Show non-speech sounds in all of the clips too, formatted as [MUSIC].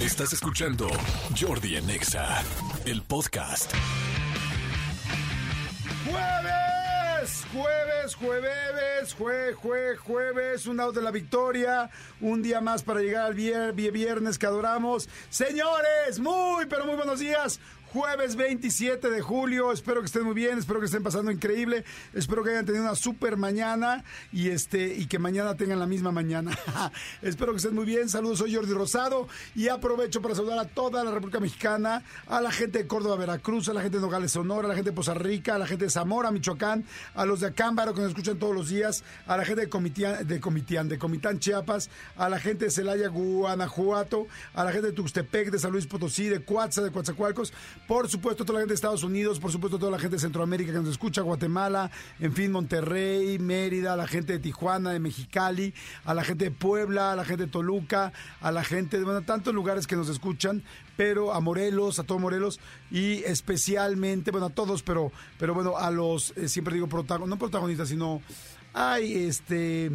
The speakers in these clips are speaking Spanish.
Estás escuchando Jordi en Exa, el podcast. Jueves, jueves, jueves, jue, jue, jueves, un out de la victoria, un día más para llegar al vier- vie- viernes que adoramos. Señores, muy, pero muy buenos días. Jueves 27 de julio, espero que estén muy bien, espero que estén pasando increíble, espero que hayan tenido una super mañana y este y que mañana tengan la misma mañana. [LAUGHS] espero que estén muy bien. Saludos, soy Jordi Rosado y aprovecho para saludar a toda la República Mexicana, a la gente de Córdoba, Veracruz, a la gente de Nogales, Sonora, a la gente de Poza Rica, a la gente de Zamora, Michoacán, a los de Acámbaro que nos escuchan todos los días, a la gente de Comitián, de Comitián, de Comitán, Chiapas, a la gente de Celaya, Guanajuato, a la gente de Tuxtepec, de San Luis Potosí, de Cuatza, de Coatzacoalcos, por supuesto toda la gente de Estados Unidos, por supuesto toda la gente de Centroamérica que nos escucha, Guatemala, en fin, Monterrey, Mérida, a la gente de Tijuana, de Mexicali, a la gente de Puebla, a la gente de Toluca, a la gente de bueno, tantos lugares que nos escuchan, pero a Morelos, a todo Morelos y especialmente, bueno, a todos, pero, pero bueno, a los, eh, siempre digo protagonistas, no protagonistas, sino, ay, este,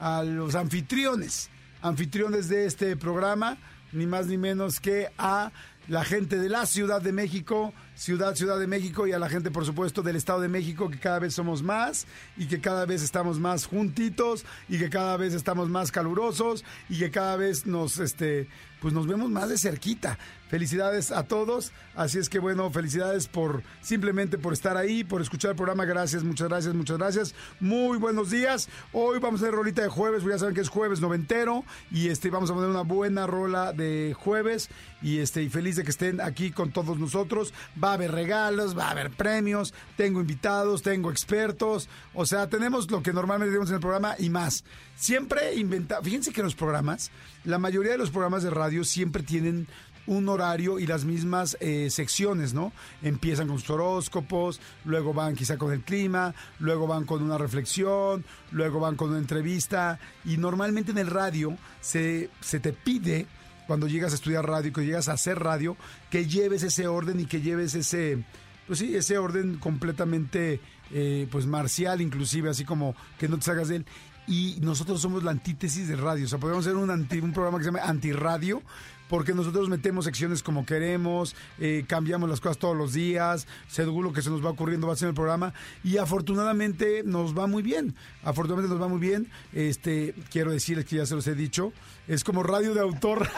a los anfitriones, anfitriones de este programa, ni más ni menos que a la gente de la Ciudad de México, Ciudad, Ciudad de México y a la gente, por supuesto, del Estado de México, que cada vez somos más y que cada vez estamos más juntitos y que cada vez estamos más calurosos y que cada vez nos, este, pues nos vemos más de cerquita. Felicidades a todos. Así es que bueno, felicidades por simplemente por estar ahí, por escuchar el programa. Gracias, muchas gracias, muchas gracias. Muy buenos días. Hoy vamos a hacer rolita de jueves, ya saben que es jueves noventero y este vamos a poner una buena rola de jueves y este y feliz de que estén aquí con todos nosotros. Va a haber regalos, va a haber premios, tengo invitados, tengo expertos, o sea, tenemos lo que normalmente tenemos en el programa y más. Siempre inventa, fíjense que los programas, la mayoría de los programas de radio siempre tienen un horario y las mismas eh, secciones, ¿no? Empiezan con sus horóscopos, luego van quizá con el clima, luego van con una reflexión, luego van con una entrevista y normalmente en el radio se, se te pide cuando llegas a estudiar radio que llegas a hacer radio, que lleves ese orden y que lleves ese, pues sí, ese orden completamente, eh, pues marcial inclusive, así como que no te salgas de él. Y nosotros somos la antítesis de radio, o sea, podemos hacer un, anti- un programa que se llama antirradio, porque nosotros metemos secciones como queremos, eh, cambiamos las cosas todos los días, según lo que se nos va ocurriendo va a ser el programa y afortunadamente nos va muy bien, afortunadamente nos va muy bien, este, quiero decirles que ya se los he dicho, es como radio de autor,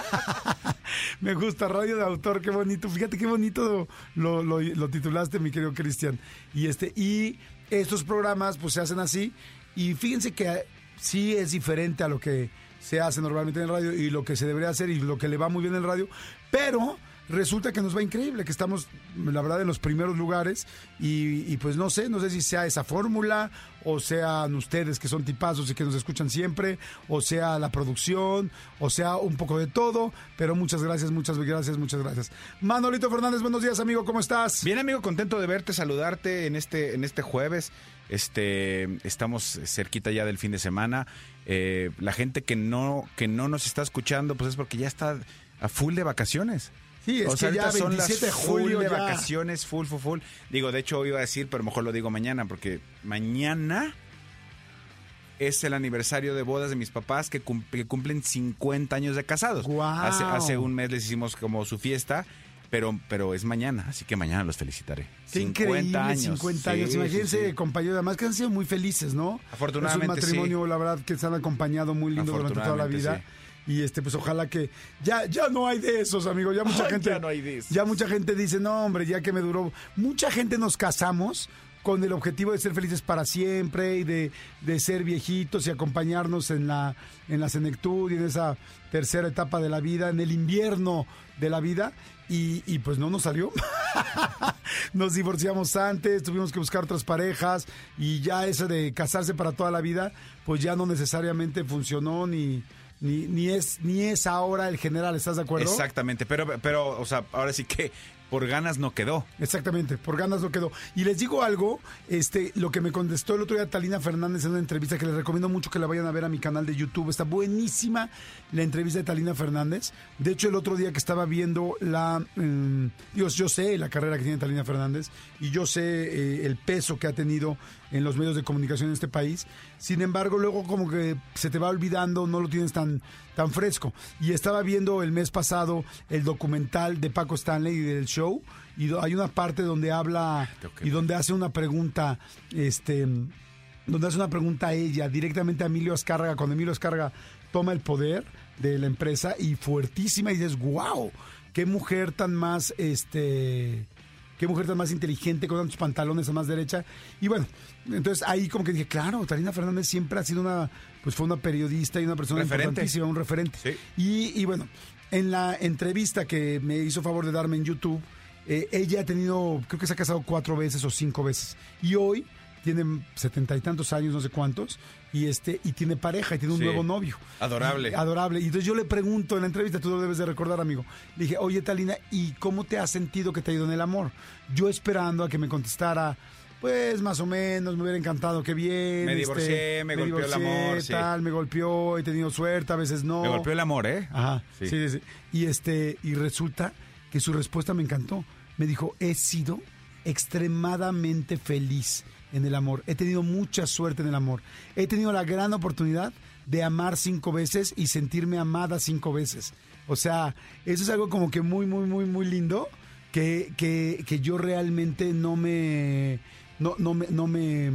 [LAUGHS] me gusta, radio de autor, qué bonito, fíjate qué bonito lo, lo- lo titulaste mi querido Cristian, y este, y estos programas pues se hacen así y fíjense que sí es diferente a lo que se hace normalmente en el radio y lo que se debería hacer y lo que le va muy bien en el radio, pero resulta que nos va increíble, que estamos, la verdad, en los primeros lugares y, y pues no sé, no sé si sea esa fórmula o sean ustedes que son tipazos y que nos escuchan siempre, o sea la producción, o sea un poco de todo, pero muchas gracias, muchas gracias, muchas gracias. Manolito Fernández, buenos días amigo, ¿cómo estás? Bien, amigo, contento de verte, saludarte en este, en este jueves. Este, estamos cerquita ya del fin de semana. Eh, la gente que no, que no nos está escuchando, pues es porque ya está a full de vacaciones. Sí, es O sea, que ya ahorita son las 27 de full julio de ya. vacaciones, full, full, full. Digo, de hecho iba a decir, pero mejor lo digo mañana, porque mañana es el aniversario de bodas de mis papás que, cum- que cumplen 50 años de casados. Hace un mes les hicimos como su fiesta, pero, pero es mañana, así que mañana los felicitaré. Qué increíble, 50 años. Sí, Imagínense, sí, sí. compañeros, además que han sido muy felices, ¿no? Afortunadamente, Es un matrimonio, la verdad, que se han acompañado muy lindo durante toda la vida. Y este, pues ojalá que. Ya, ya no hay de esos, amigos. Ya [LAUGHS] mucha Ay, gente. ya no hay de esos. Ya mucha gente dice, no, hombre, ya que me duró. Mucha gente nos casamos con el objetivo de ser felices para siempre y de, de ser viejitos y acompañarnos en la, en la senectud y en esa tercera etapa de la vida, en el invierno de la vida. Y, y pues no nos salió. [LAUGHS] nos divorciamos antes, tuvimos que buscar otras parejas y ya eso de casarse para toda la vida, pues ya no necesariamente funcionó ni, ni, ni es ni es ahora el general, ¿estás de acuerdo? Exactamente, pero, pero, o sea, ahora sí que por ganas no quedó. Exactamente, por ganas no quedó. Y les digo algo, este, lo que me contestó el otro día Talina Fernández en una entrevista que les recomiendo mucho que la vayan a ver a mi canal de YouTube. Está buenísima la entrevista de Talina Fernández. De hecho, el otro día que estaba viendo la, mm, Dios, yo sé la carrera que tiene Talina Fernández y yo sé eh, el peso que ha tenido en los medios de comunicación en este país. Sin embargo, luego como que se te va olvidando, no lo tienes tan, tan fresco. Y estaba viendo el mes pasado el documental de Paco Stanley y del show y hay una parte donde habla que y donde hace una pregunta, este, donde hace una pregunta a ella directamente a Emilio Azcárraga cuando Emilio Azcárraga toma el poder de la empresa y fuertísima y dices, wow, qué mujer tan más, este, qué mujer tan más inteligente con tantos pantalones a más derecha. Y bueno, entonces ahí como que dije, claro, Talina Fernández siempre ha sido una, pues fue una periodista y una persona Referente. importantísima, un referente. Sí. Y, y bueno, en la entrevista que me hizo favor de darme en YouTube, eh, ella ha tenido, creo que se ha casado cuatro veces o cinco veces. Y hoy tiene setenta y tantos años, no sé cuántos, y este, y tiene pareja y tiene un Sí. nuevo novio. Adorable. Y- adorable. Y entonces yo le pregunto en la entrevista, tú lo debes de recordar, amigo. Le dije, oye, Talina, ¿y cómo te has sentido que te ha ido en el amor? Yo esperando a que me contestara. Pues más o menos, me hubiera encantado, qué bien. Me este, divorcié, me golpeó el amor, sí. Tal, me golpeó, he tenido suerte, a veces no. Me golpeó el amor, ¿eh? Ajá, Sí. sí. sí, sí. Y este, y resulta que su respuesta me encantó. Me dijo, he sido extremadamente feliz en el amor. He tenido mucha suerte en el amor. He tenido la gran oportunidad de amar cinco veces y sentirme amada cinco veces. O sea, eso es algo como que muy, muy, muy, muy lindo que, que, que yo realmente no me... No, no me... No me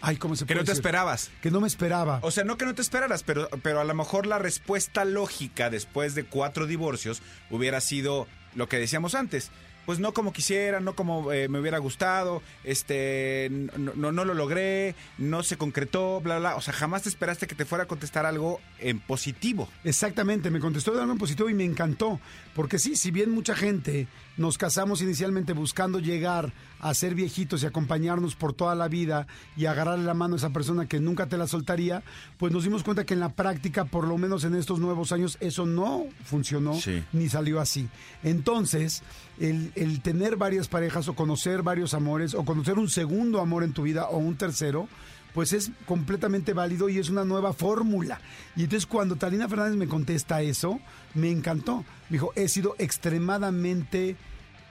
ay, ¿cómo se Que puede no te decir? esperabas. Que no me esperaba. O sea, no que no te esperaras, pero, pero a lo mejor la respuesta lógica después de cuatro divorcios hubiera sido lo que decíamos antes. Pues no como quisiera, no como eh, me hubiera gustado, este, no, no, no lo logré, no se concretó, bla, bla. O sea, jamás te esperaste que te fuera a contestar algo en positivo. Exactamente, me contestó de algo en positivo y me encantó. Porque sí, si bien mucha gente nos casamos inicialmente buscando llegar a ser viejitos y acompañarnos por toda la vida y agarrarle la mano a esa persona que nunca te la soltaría, pues nos dimos cuenta que en la práctica, por lo menos en estos nuevos años, eso no funcionó Sí. ni salió así. Entonces, el, el tener varias parejas o conocer varios amores o conocer un segundo amor en tu vida o un tercero, pues es completamente válido y es una nueva fórmula. Y entonces cuando Talina Fernández me contesta eso, me encantó. Me dijo, he sido extremadamente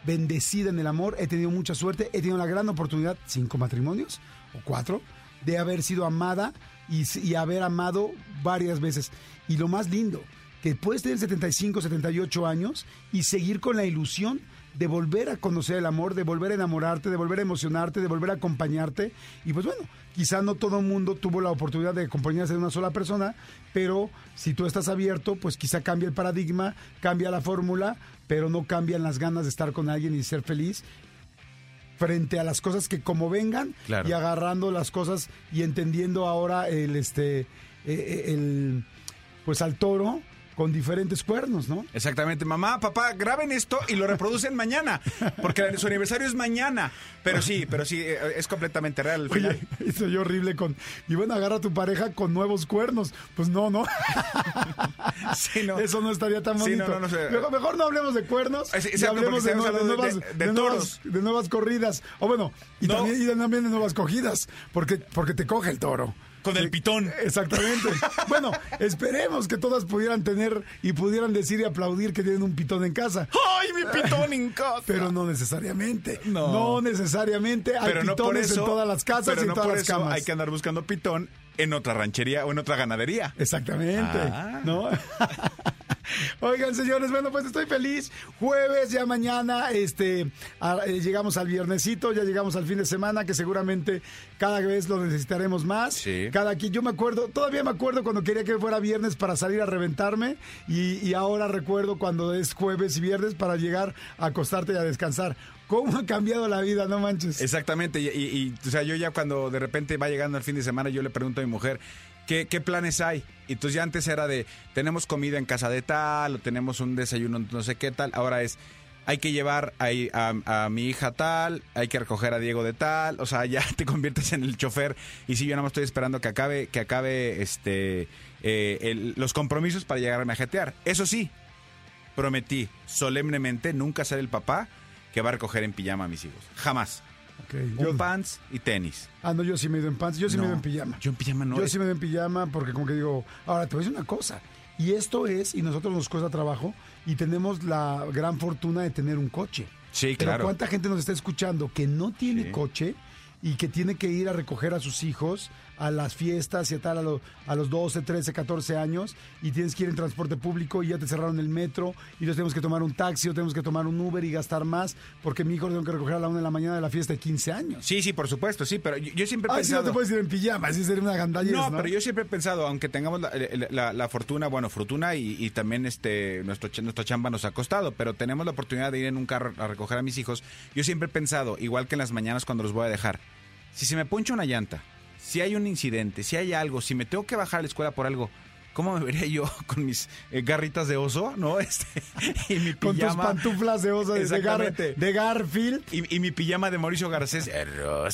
bendecida en el amor, he tenido mucha suerte, he tenido la gran oportunidad, cinco matrimonios o cuatro, de haber sido amada y, haber amado varias veces. Y lo más lindo, que puedes tener 75, 78 años y seguir con la ilusión de volver a conocer el amor, de volver a enamorarte, de volver a emocionarte, de volver a acompañarte. Y pues bueno, quizá no todo el mundo tuvo la oportunidad de acompañarse de una sola persona, pero si tú estás abierto, pues quizá cambia el paradigma, cambia la fórmula, pero no cambian las ganas de estar con alguien y ser feliz frente a las cosas que como vengan Claro. y agarrando las cosas y entendiendo ahora el este eh, eh, el pues al toro con diferentes cuernos, ¿no? Exactamente, mamá, papá, graben esto y lo reproducen [LAUGHS] mañana, porque su aniversario es mañana. Pero sí, pero sí, eh, es completamente real. Oye, [LAUGHS] soy horrible con. Y bueno, agarra a tu pareja con nuevos cuernos. Pues no, no. [LAUGHS] Sí, no. Eso no estaría tan Sí, bonito. no, no, no sé. mejor, mejor no hablemos de cuernos. Exacto, hablemos de, estamos nue- de nuevas, de de nuevas- toros. de nuevas corridas. O bueno, y, también, y también de nuevas cogidas. Porque, porque te coge el toro. Con el pitón. Exactamente. [LAUGHS] bueno, esperemos que todas pudieran tener y pudieran decir y aplaudir que tienen un pitón en casa. ¡Ay, mi pitón en [LAUGHS] casa! Pero no necesariamente. No. No, necesariamente. Hay Pero no por pitones eso, en todas las casas pero y en no todas por las eso camas. hay que andar buscando pitón en otra ranchería o en otra ganadería. Exactamente. Ah. ¿No? [LAUGHS] Oigan, señores, bueno, pues estoy feliz. Jueves, ya mañana, este, a- eh, llegamos al viernesito, ya llegamos al fin de semana, que seguramente cada vez lo necesitaremos más. Sí. Cada quien, yo me acuerdo, todavía me acuerdo cuando quería que fuera viernes para salir a reventarme, y, y ahora recuerdo cuando es jueves y viernes para llegar a acostarte y a descansar. ¿Cómo ha cambiado la vida, no manches? Exactamente, y, y- y, o sea, yo ya cuando de repente va llegando el fin de semana, yo le pregunto a mi mujer, ¿qué, planes hay? Y entonces ya antes era de, tenemos comida en casa de tal, o tenemos un desayuno no sé qué tal, ahora es, hay que llevar a, mi hija tal, hay que recoger a Diego de tal, o sea, ya [LAUGHS] te conviertes en el chofer, y si yo nada más estoy esperando que acabe, que acabe este eh, el- los compromisos para llegarme a jetear. Eso sí, prometí solemnemente nunca ser el papá que va a recoger en pijama a mis hijos. Jamás. Ok, Un yo- pants y tenis. ah, no, yo sí me he ido en pants, yo sí me he ido en pijama. Yo en pijama no. Yo sí me veo en pijama porque como que digo, ahora te voy a decir una cosa. Y esto es, y nosotros nos cuesta trabajo, y tenemos la gran fortuna de tener un coche. Sí, Pero claro. ¿cuánta gente nos está escuchando que no tiene Sí. coche y que tiene que ir a recoger a sus hijos a las fiestas y a tal a, lo- a los 12, 13, 14 años y tienes que ir en transporte público y ya te cerraron el metro y entonces tenemos que tomar un taxi o tenemos que tomar un Uber y gastar más porque mi hijo lo tengo que recoger a la una de la mañana de la fiesta de 15 años. Sí, sí, por supuesto, sí, pero yo, yo siempre he Ay, si no te puedes ir en pijama, así sería una gandalla. No, pero yo siempre he pensado, aunque tengamos la, la- la fortuna, bueno, fortuna y, y también este nuestro nuestra chamba nos ha costado, pero tenemos la oportunidad de ir en un carro a recoger a mis hijos. Yo siempre he pensado, igual que en las mañanas cuando los voy a dejar, si se me poncha una llanta, si hay un incidente, si hay algo, si me tengo que bajar a la escuela por algo, ¿cómo me vería yo [LAUGHS] con mis eh, garritas de oso, no? [LAUGHS] Este y mi Con tus pijama pantuflas de oso de, Gar- Garfield. y, y mi pijama de Mauricio Garcés, eh,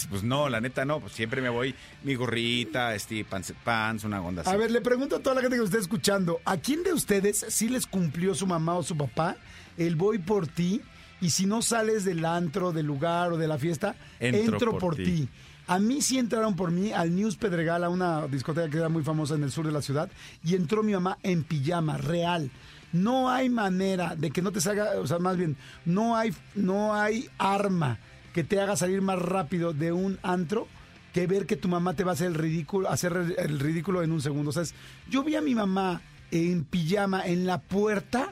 pues no, la neta no, pues siempre me voy mi gorrita, este pants, pants una onda así. A ver, le pregunto a toda la gente que nos está escuchando, ¿a quién de ustedes sí les cumplió su mamá o su papá el voy por ti? Y si no sales del antro, del lugar o de la fiesta, entro, Entro por, por ti. ti. A mí sí entraron por mí al News Pedregal, a una discoteca que era muy famosa en el sur de la ciudad, y entró mi mamá en pijama, real. No hay manera de que no te salga, o sea, más bien, no hay, no hay arma que te haga salir más rápido de un antro que ver que tu mamá te va a hacer el ridículo, hacer el- ridículo en un segundo. O sea, es- yo vi a mi mamá en pijama en la puerta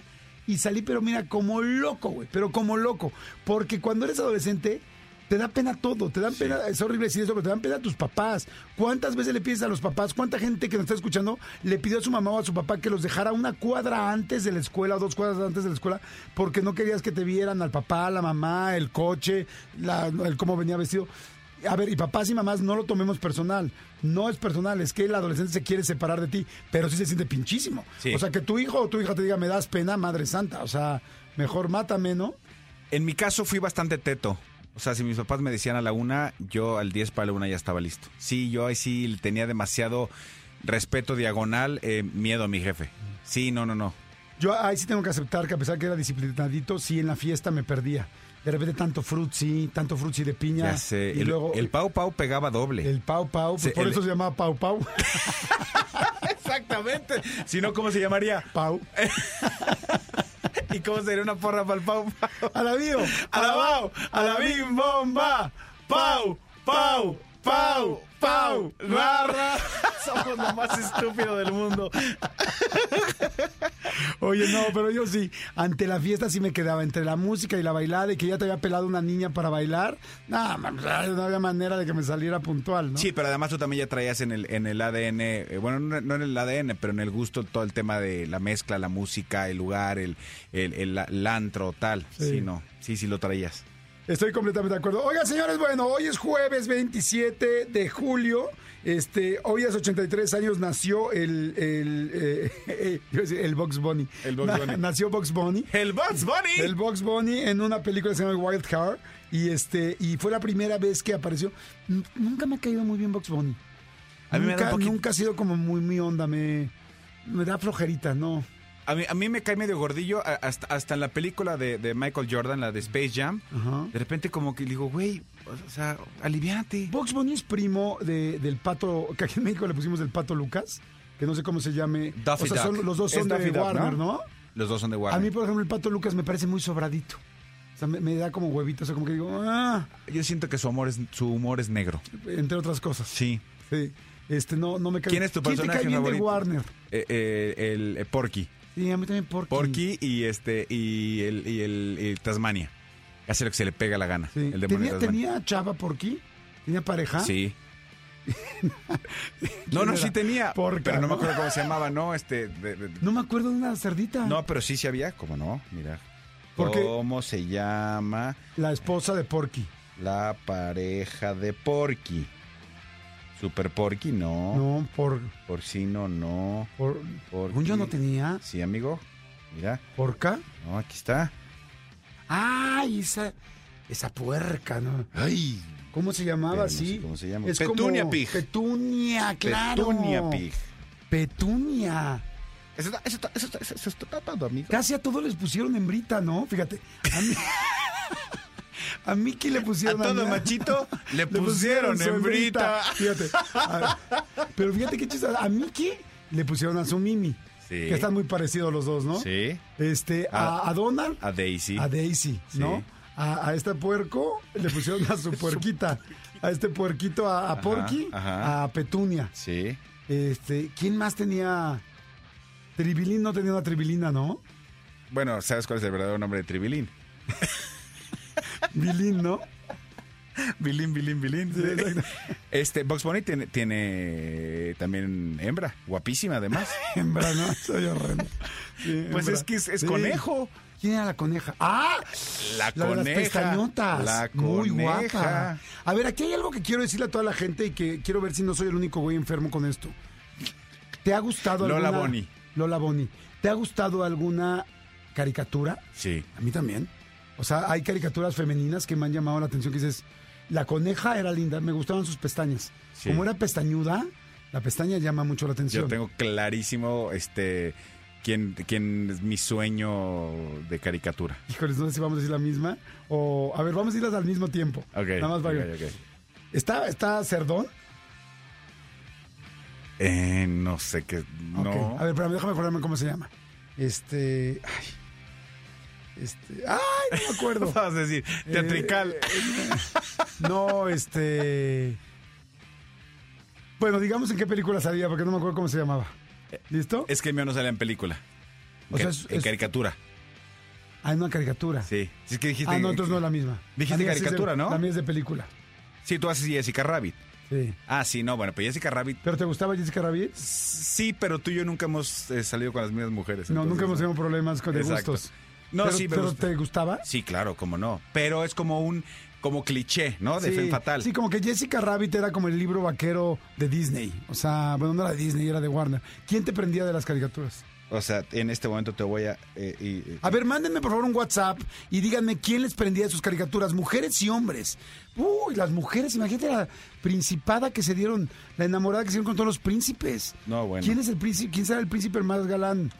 y salí, pero mira, como loco, güey, pero como loco. Porque cuando eres adolescente, te da pena todo, te dan pena, es horrible decir eso, pero te dan pena a tus papás. ¿Cuántas veces le pides a los papás, cuánta gente que nos está escuchando le pidió a su mamá o a su papá que los dejara una cuadra antes de la escuela o dos cuadras antes de la escuela porque no querías que te vieran al papá, la mamá, el coche, la- el cómo venía vestido? A ver, y papás y mamás no lo tomemos personal. No es personal, es que el adolescente se quiere separar de ti, pero sí se siente pinchísimo. Sí. O sea, que tu hijo o tu hija te diga, me das pena, madre santa. O sea, mejor mátame, ¿no? En mi caso fui bastante teto. O sea, si mis papás me decían a la una, yo al 10 para la una ya estaba listo. Sí, yo ahí sí tenía demasiado respeto diagonal, eh, miedo a mi jefe. Sí, no, no, no. Yo ahí sí tengo que aceptar que a pesar que era disciplinadito, sí en la fiesta me perdía. De repente tanto frutzi, tanto frutzi de piña. Ya sé. Y el, luego el Pau Pau pegaba doble. el pau pau, pues Sí, por el- eso se llamaba pau pau. [LAUGHS] [LAUGHS] Exactamente. Si no, ¿cómo se llamaría? pau. [LAUGHS] [LAUGHS] ¿Y cómo sería una porra para el Pau Pau? Alabío. Alabao, alabim bomba, Pau, Pau, Pau, Pau, Rara. [LAUGHS] Somos lo más estúpido del mundo. [LAUGHS] Oye, no, pero yo sí, ante la fiesta sí me quedaba entre la música y la bailada y que ya te había pelado una niña para bailar. Nada, no había manera de que me saliera puntual, ¿no? Sí, pero además tú también ya traías en el, en el ADN, eh, bueno, no, no en el ADN, pero en el gusto todo el tema de la mezcla, la música, el lugar, el, el, el, el antro, tal. Sí. Sí. no, sí, sí lo traías. Estoy completamente de acuerdo. Oigan, señores, bueno, hoy es jueves 27 de julio. Este, hoy hace 83 años nació el, el, eh, [LAUGHS] eh, el Box Bunny. El Na- Bunny. nació Box Bunny. El Bugs Bunny. El Box Bunny en una película que se llama Wild Card. Y este, y fue la primera vez que apareció. Nunca me ha caído muy bien Box Bunny. A mí me da nunca, un poquito- nunca ha sido como muy mi onda, me, me da flojerita, ¿no? A mí, a mí me cae medio gordillo, a- hasta, hasta en la película de, de Michael Jordan, la de Space Jam, Ajá. de repente como que digo, güey, o sea, aliviánate. Box Bunny es primo de- del pato, que aquí en México le pusimos del pato Lucas, que no sé cómo se llame. Daffy o sea, son- los dos son de Duck, Warner, ¿no? ¿no? Los dos son de A Warner. mí, por ejemplo, el pato Lucas me parece muy sobradito. O sea, me, me da como huevito, o sea, como que digo, ah, Yo siento que su humor es, su humor es negro. entre otras cosas. Sí. Sí. Este, no, no me cae ¿Quién es tu ¿Quién te personaje cae bien de favorito? Warner? Eh, eh, el eh, Porky. A mí también Porky. Porky y este y el, y el, y Tasmania. Hace lo que se le pega la gana. Sí. El demonio ¿Tenía, de. ¿Tenía chava Porky? ¿Tenía pareja? Sí. [LAUGHS] No, no, era? sí tenía. Porca, pero no, me acuerdo cómo se llamaba, ¿no? Este. de- de- No me acuerdo de una cerdita. no, pero sí, sí había. ¿Cómo no? Mira. ¿Por qué? ¿Cómo se llama La esposa de Porky. la pareja de Porky? Super Porky, no. No, por... Porcino, no. por Porky. yo no tenía. Sí, amigo. Mira. ¿Porca? No, aquí está. ¡Ay, esa... Esa puerca, ¿no? Ay. ¿Cómo se llamaba Pero no sé así? cómo se llama. Es Petunia como- Pig. Petunia, claro. Petunia Pig. Petunia. Eso está, eso está, eso está, eso está tapado, amigo. Casi a todos les pusieron hembrita, ¿no? Fíjate. A mí... [LAUGHS] A Miki le A pusieron todo mí- machito [LAUGHS] le pusieron su hembrita. Fíjate. A- pero fíjate qué chistoso. A Miki le pusieron a su Mimi. Sí. Que están muy parecidos los dos, ¿no? Sí. Este, a, A- a Donald, A Daisy. a Daisy, ¿no? Sí. a, a este puerco le pusieron a su [LAUGHS] puerquita. A este puerquito, a, a Ajá, Porky, ajá. a Petunia. Sí. Este, ¿quién más tenía? Tribilín no tenía una tribilina, ¿no? Bueno, ¿sabes cuál es el verdadero nombre de Tribilín? [LAUGHS] Bilín, ¿no? Bilín, Bilín, Bilín. Sí. Este, Box Bunny tiene, tiene también hembra, guapísima además. [LAUGHS] Hembra, ¿no? Soy horrendo. Sí, Pues hembra. es que es- es Sí. conejo. ¿Quién era la coneja? ¡Ah! La La de las coneja. pestañotas. La Muy coneja. guapa. A ver, aquí hay algo que quiero decirle a toda la gente y que quiero ver si no soy el único güey enfermo con esto. ¿Te ha gustado Lola alguna... Bonnie. Lola Bonnie. ¿Te ha gustado alguna caricatura? Sí. A mí también. O sea, hay caricaturas femeninas que me han llamado la atención que dices, la coneja era linda, me gustaban sus pestañas. Sí. Como era pestañuda, la pestaña llama mucho la atención. Yo tengo clarísimo este quién, quién es mi sueño de caricatura. Híjoles, no sé si vamos a decir la misma. O, a ver, vamos a decirlas al mismo tiempo. Ok. Nada más para ok, que- ok. ¿Está, ¿Está Cerdón? Eh, no sé qué. No. A ver, espérame, déjame acordarme cómo se llama. Este. Ay. Este. ¡Ay! No me acuerdo. [LAUGHS] Vas a decir, teatrical. Eh, no, este. Bueno, digamos en qué película salía, porque no me acuerdo cómo se llamaba. ¿Listo? es que el mío no sale en película. O sea, es- en es- caricatura. Ah, en una caricatura. Sí. Sí, es que dijiste. Ah, no, entonces no es la misma. Dijiste La de- caricatura, ¿no? La mía es de película. Sí, tú haces Jessica Rabbit. Sí. Ah, sí, no, bueno, pues Jessica Rabbit. ¿Pero te gustaba Jessica Rabbit? Sí, pero tú y yo nunca hemos eh, salido con las mismas mujeres. No, entonces, nunca hemos tenido problemas con de gustos. No, pero, sí, me pero gusta. ¿te gustaba? Sí, claro, cómo no. Pero es como un como cliché, ¿no? De sí, Femme Fatal. Sí, como que Jessica Rabbit era como el libro vaquero de Disney. O sea, bueno, no era de Disney, era de Warner. ¿Quién te prendía de las caricaturas? O sea, en este momento te voy a... eh, y- y- A ver, mándenme por favor un WhatsApp y díganme quién les prendía de sus caricaturas, mujeres y hombres. Uy, las mujeres, imagínate la principada que se dieron, la enamorada que se dieron con todos los príncipes. No, bueno. ¿Quién es el príncipe? ¿Quién será el príncipe más galán?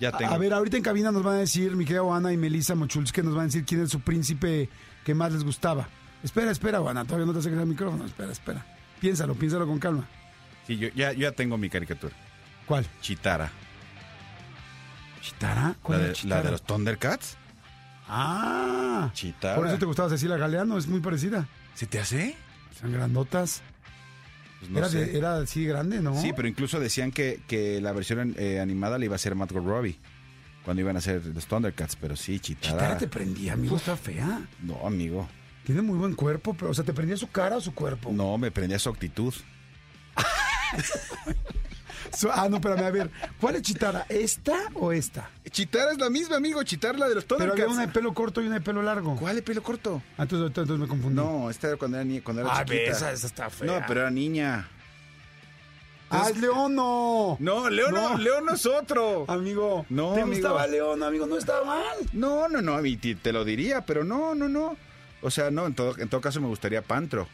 Ya tengo. A ver, ahorita en cabina nos van a decir, mi querida Ana y Melissa Mochulski, nos van a decir quién es su príncipe que más les gustaba. Espera, espera, Ana, todavía no te acerques al micrófono. Espera, espera. Piénsalo, piénsalo con calma. Sí, yo ya, yo ya tengo mi caricatura. ¿Cuál? Chitara. ¿Chitara? La ¿Cuál de, la Chitara? de los Thundercats. Ah, Chitara. por eso te gustaba Cecilia Galeano, es muy parecida. ¿Se te hace? Son grandotas. Pues no era, sé. de- era así grande, ¿no? Sí, pero incluso decían que, que la versión eh, animada le iba a ser Margot Robbie. Cuando iban a hacer los Thundercats. Pero sí, Chitara. Chitara te prendía, amigo, está fea. No, amigo. Tiene muy buen cuerpo, pero, o sea, ¿te prendía su cara o su cuerpo? No, me prendía su actitud. [LAUGHS] Ah, no, espérame, a ver. ¿Cuál es Chitara? ¿Esta o esta? Chitara es la misma, amigo. Chitara la de los Pero Thundercats. había una de pelo corto y una de pelo largo. ¿Cuál de pelo corto? Ah, entonces, entonces me confundí. No, esta era cuando era, ni- cuando era Ah, chiquita. esa, esa está fea. No, pero era niña. ¡Ah, es Leono! No, León no, No. León no es otro. Amigo, No, ¿te amigo. gustaba León, amigo? No estaba mal. No, no, no, te, te lo diría, pero no, no, no. O sea, no, en todo, en todo caso me gustaría Pantro.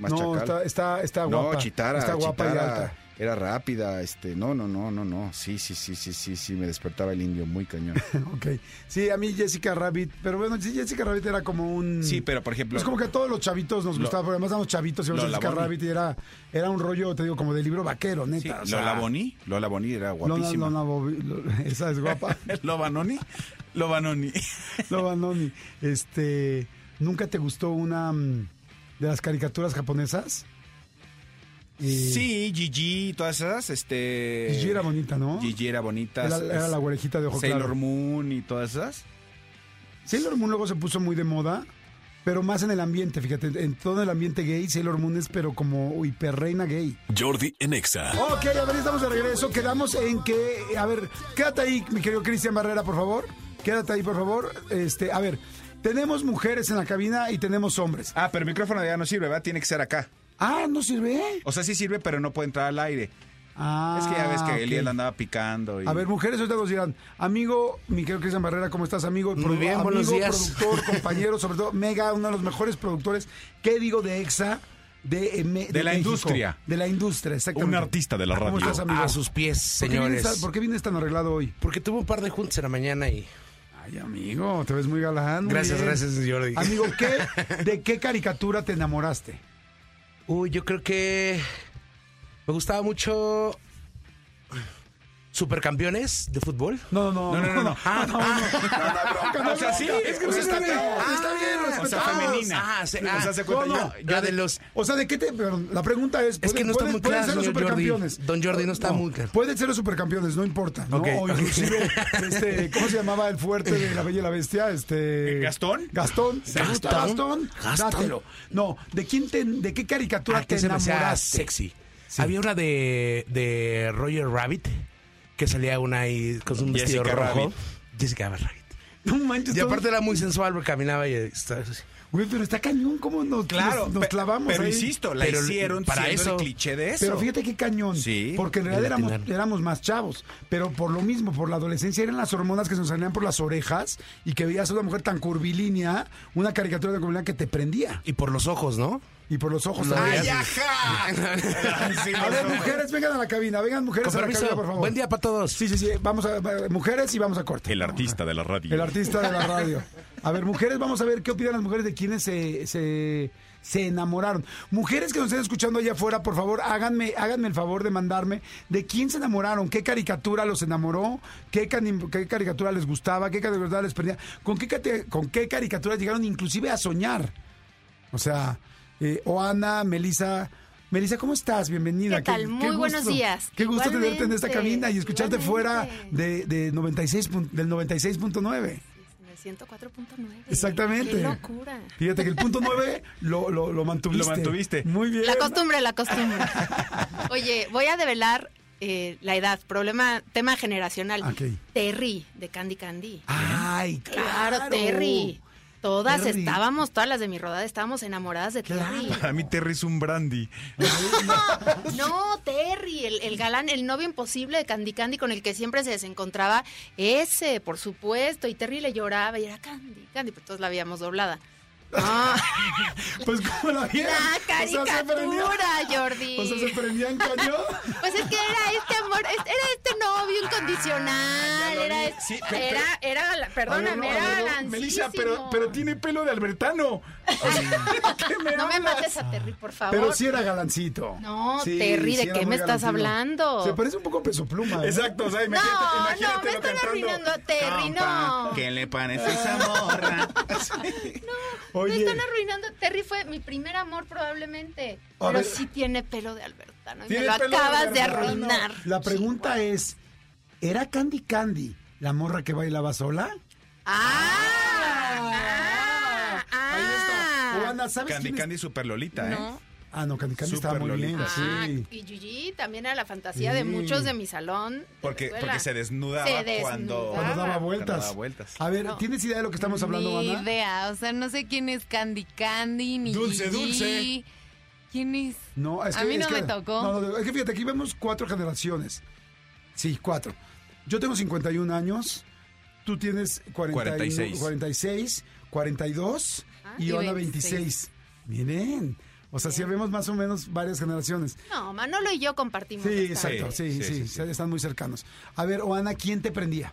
más no, chacal. está, está, está guapa. No, Chitara, Está guapa y Chitara alta. Era rápida, este, no, no, no, no, no. Sí, sí, sí, sí, sí, sí, me despertaba el indio muy cañón. [LAUGHS] ok. Sí, a mí Jessica Rabbit, pero bueno, sí, Jessica Rabbit era como un... Sí, pero por ejemplo, Es como que a todos los chavitos nos Lo- gustaba, porque además éramos chavitos y Lola Jessica Bonnie. Rabbit y era, era un rollo, te digo, como de libro vaquero, sí, neta. o sea, Lola Boni, Lola Boni era Lola- guapísima. Lola Bobi- Lo- [LAUGHS] esa es guapa. [LAUGHS] Lobanoni, Lobanoni. Loba Noni. Este, ¿nunca te gustó una mm, de las caricaturas japonesas? Sí, Gigi, todas esas, este. Gigi era bonita, ¿no? Gigi era bonita. Era, era la orejita de ojo Sailor claro. Moon y todas esas. Sailor Moon luego se puso muy de moda, pero más en el ambiente, fíjate, en todo el ambiente gay, Sailor Moon es pero como hiperreina gay. Jordi en Exa. Ok, a ver, estamos de regreso. Quedamos en que, a ver, quédate ahí, mi querido Cristian Barrera, por favor. Quédate ahí, por favor. Este, a ver, tenemos mujeres en la cabina y tenemos hombres. Ah, pero el micrófono ya no sirve, ¿verdad? Tiene que ser acá. Ah, ¿no sirve? O sea, sí sirve, pero no puede entrar al aire. Ah, es que ya ves que ok. Eliel andaba picando. Y... A ver, mujeres, ahorita nos dirán, amigo, mi querido Cristian Barrera, ¿cómo estás, amigo? Muy bien, amigo, buenos días. productor, [LAUGHS] compañero, sobre todo, mega, uno de los mejores productores, ¿qué digo de EXA? De, eh, me- De la México. industria. De la industria, exactamente. Un artista de la ¿Cómo radio. estás, amigo? A sus pies, ¿Por qué vienes señores. tan- ¿Por qué vienes tan arreglado hoy? Porque tuve un par de juntas en la mañana y. Ay, amigo, te ves muy galán. muy Gracias, bien. gracias, Jordi. Amigo, ¿qué, ¿de qué caricatura te enamoraste? Uy, yo creo que. Me gustaba mucho. Supercampeones de fútbol. No, no, no, No, no, no. Ah, no, no, no, no, no, O sea, sí, es que o no sea, está está bien, bien. está bien, O sea, femenina. Ah, O sea, ah. se cuenta Ya de los. O sea, ¿de qué te.? perdón, la pregunta es. Es que no está pueden- muy pueden claro, ser los supercampeones. Don Jordi no está muy claro. Pueden ser los supercampeones, no importa. ¿no? O inclusive, este, ¿cómo se llamaba el fuerte de la Bella y la Bestia? Este. ¿Gastón? Gastón. ¿Te gusta Gastón. Gastón? Gastón. Dátelo. No, ¿de quién te, de qué caricatura Ah, te enamoraste? sexy. Había una de, de Roger Rabbit que salía una ahí con un vestido Jessica rojo. Rabbit. Jessica Rabbit. No manches, Y aparte era muy sensual porque caminaba y estaba así. Güey, pero está cañón, ¿cómo nos, Claro, nos, nos clavamos Pero ahí? insisto, la Pero hicieron para eso- el cliché de eso. Pero fíjate qué cañón. Sí. Porque en realidad éramos, éramos más chavos. Pero por lo mismo, por la adolescencia, eran las hormonas que se nos salían por las orejas y que veías a una mujer tan curvilínea, una caricatura de curvilínea que te prendía. Y por los ojos, ¿no? Y por los ojos. ¡Ay, ajá! [LAUGHS] A ver, mujeres, vengan a la cabina. Vengan, mujeres, Con a la permiso. cabina, por favor. Buen día para todos. Sí, sí, sí. Vamos a mujeres y vamos a corte. El artista de la radio. El artista de la radio. A ver, mujeres, vamos a ver qué opinan las mujeres de quienes se, se, se enamoraron. Mujeres que nos estén escuchando allá afuera, por favor, háganme, háganme el favor de mandarme de quién se enamoraron, qué caricatura los enamoró, qué, qué caricatura les gustaba, qué caricatura les perdía, con qué, con qué caricatura llegaron inclusive a soñar. O sea, eh, Oana, Melisa. Melissa, ¿cómo estás? Bienvenida. ¿Qué tal? Muy buenos días. Qué gusto tenerte en esta cabina y escucharte fuera de, de 96, pun- del 96.9. En el 104.9. Exactamente. Qué locura. Fíjate que el punto 9 lo, lo, lo mantuviste. Lo mantuviste. Muy bien. La costumbre, la costumbre. [LAUGHS] Oye, voy a develar eh, la edad, problema, tema generacional. Ok. Terry, de Candy Candy. Ay, claro. Claro, Terry. Todas Terry. estábamos, todas las de mi rodada estábamos enamoradas de Terry. Para mí Terry es un brandy. [LAUGHS] No, Terry, el, el galán, el novio imposible de Candy Candy con el que siempre se desencontraba. Ese, por supuesto. Y Terry le lloraba y era Candy, Candy, pero todos la habíamos doblada. Ah, [LAUGHS] Pues como la vieron. la O sea, se prendían- caricatura, Jordi. O sea, se prendían cañón. Pues es que era este amor, era este novio incondicional, era, es- Sí, pero- era, era, la- perdóname, era galancísimo. Melissa, pero, pero tiene pelo de albertano. [LAUGHS] ¿Qué me No me mates a Terry, por favor. Pero sí era galancito. No, Sí, Terry, ¿de sí era qué me estás hablando? Se parece un poco a peso pluma. ¿eh? Exacto, o sea, No, imagínate, no, me están arruinando a Terry, Compa, no. ¿Qué le parece esa morra? [LAUGHS] Me Oye, están arruinando. Terry fue mi primer amor probablemente. A pero ver. sí tiene pelo de Albertano. Y me lo de acabas de arruinar. la pregunta es, ¿era Candy Candy la morra que bailaba sola? ¡Ah! ah, Ahí está. ah. Juana, ¿sabes Candy quién es? Candy super Lolita, ¿eh? No. Ah, no, Candy Candy estaba muy bien. Lolita. Ah, Sí. y Gigi también era la fantasía de muchos de mi salón. de Porque, porque se desnudaba, Se cuando... desnudaba. Cuando daba vueltas. Cuando daba vueltas. A ver, No. ¿tienes idea de lo que estamos hablando, Ni Ana? idea, o sea, no sé quién es Candy Candy, ni Dulce, Gigi. dulce. ¿Quién es? No, es A que, mí es no que- me tocó. No, no, es que fíjate, aquí vemos cuatro generaciones. Sí, cuatro. Yo tengo 51 años, tú tienes 41, 46. 46, 42 y y Ana 26. 26. Miren, o sea, sí vemos más o menos varias generaciones. No, Manolo y yo compartimos. Sí, esta- exacto, sí sí, Sí, sí, sí, sí. están muy cercanos. A ver, Oana, ¿quién te prendía?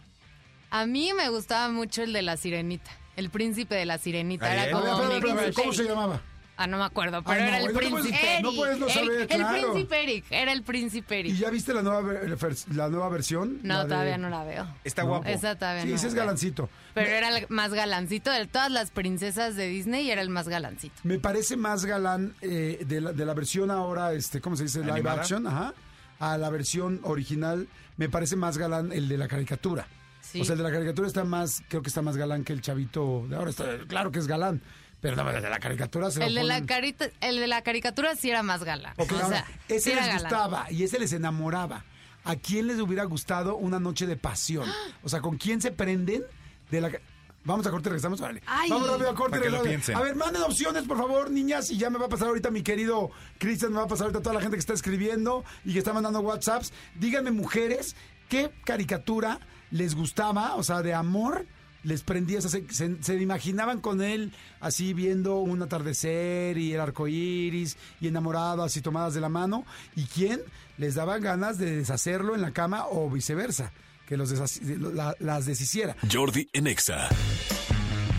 A mí me gustaba mucho el de la sirenita. El príncipe de la sirenita. ¿Cómo se llamaba? Ah, no me acuerdo, pero era el no príncipe. No puedes no El- saber, el, claro. príncipe Eric, era el príncipe ¿Y Eric. ya viste la nueva, la nueva versión? No, La de- todavía no la veo. Está guapo. Esa todavía Sí, no ese es galancito. Pero era el más galancito de todas las princesas de Disney y era el más galancito. Me parece más galán eh, de, la, de la versión ahora, este, ¿cómo se dice? Live ¿Animada? action, ajá. A la versión original, me parece más galán el de la caricatura. Sí. O sea, el de la caricatura está más, creo que está más galán que el chavito de ahora. Está, claro que es galán, pero no, el de la caricatura se lo El de, la carita, el de la caricatura sí era más galán. Ok, o ahora, sea, ese sí era les galán. gustaba y ese les enamoraba. ¿A quién les hubiera gustado una noche de pasión? [GASPS] O sea, ¿con quién se prenden de la... Vamos a corte, regresamos. Órale. Ay. Vamos rápido a corte. Para que lo piensen. A ver, manden opciones, por favor, niñas. Y ya me va a pasar ahorita mi querido Cristian, me va a pasar ahorita toda la gente que está escribiendo y que está mandando WhatsApps. Díganme, mujeres, ¿qué caricatura les gustaba? O sea, de amor, les prendía. O sea, se, se- se imaginaban con él así viendo un atardecer y el arco iris y enamoradas y tomadas de la mano. ¿Y quién les daba ganas de deshacerlo en la cama o viceversa? Que los la- las deshiciera. Jordi en Exa.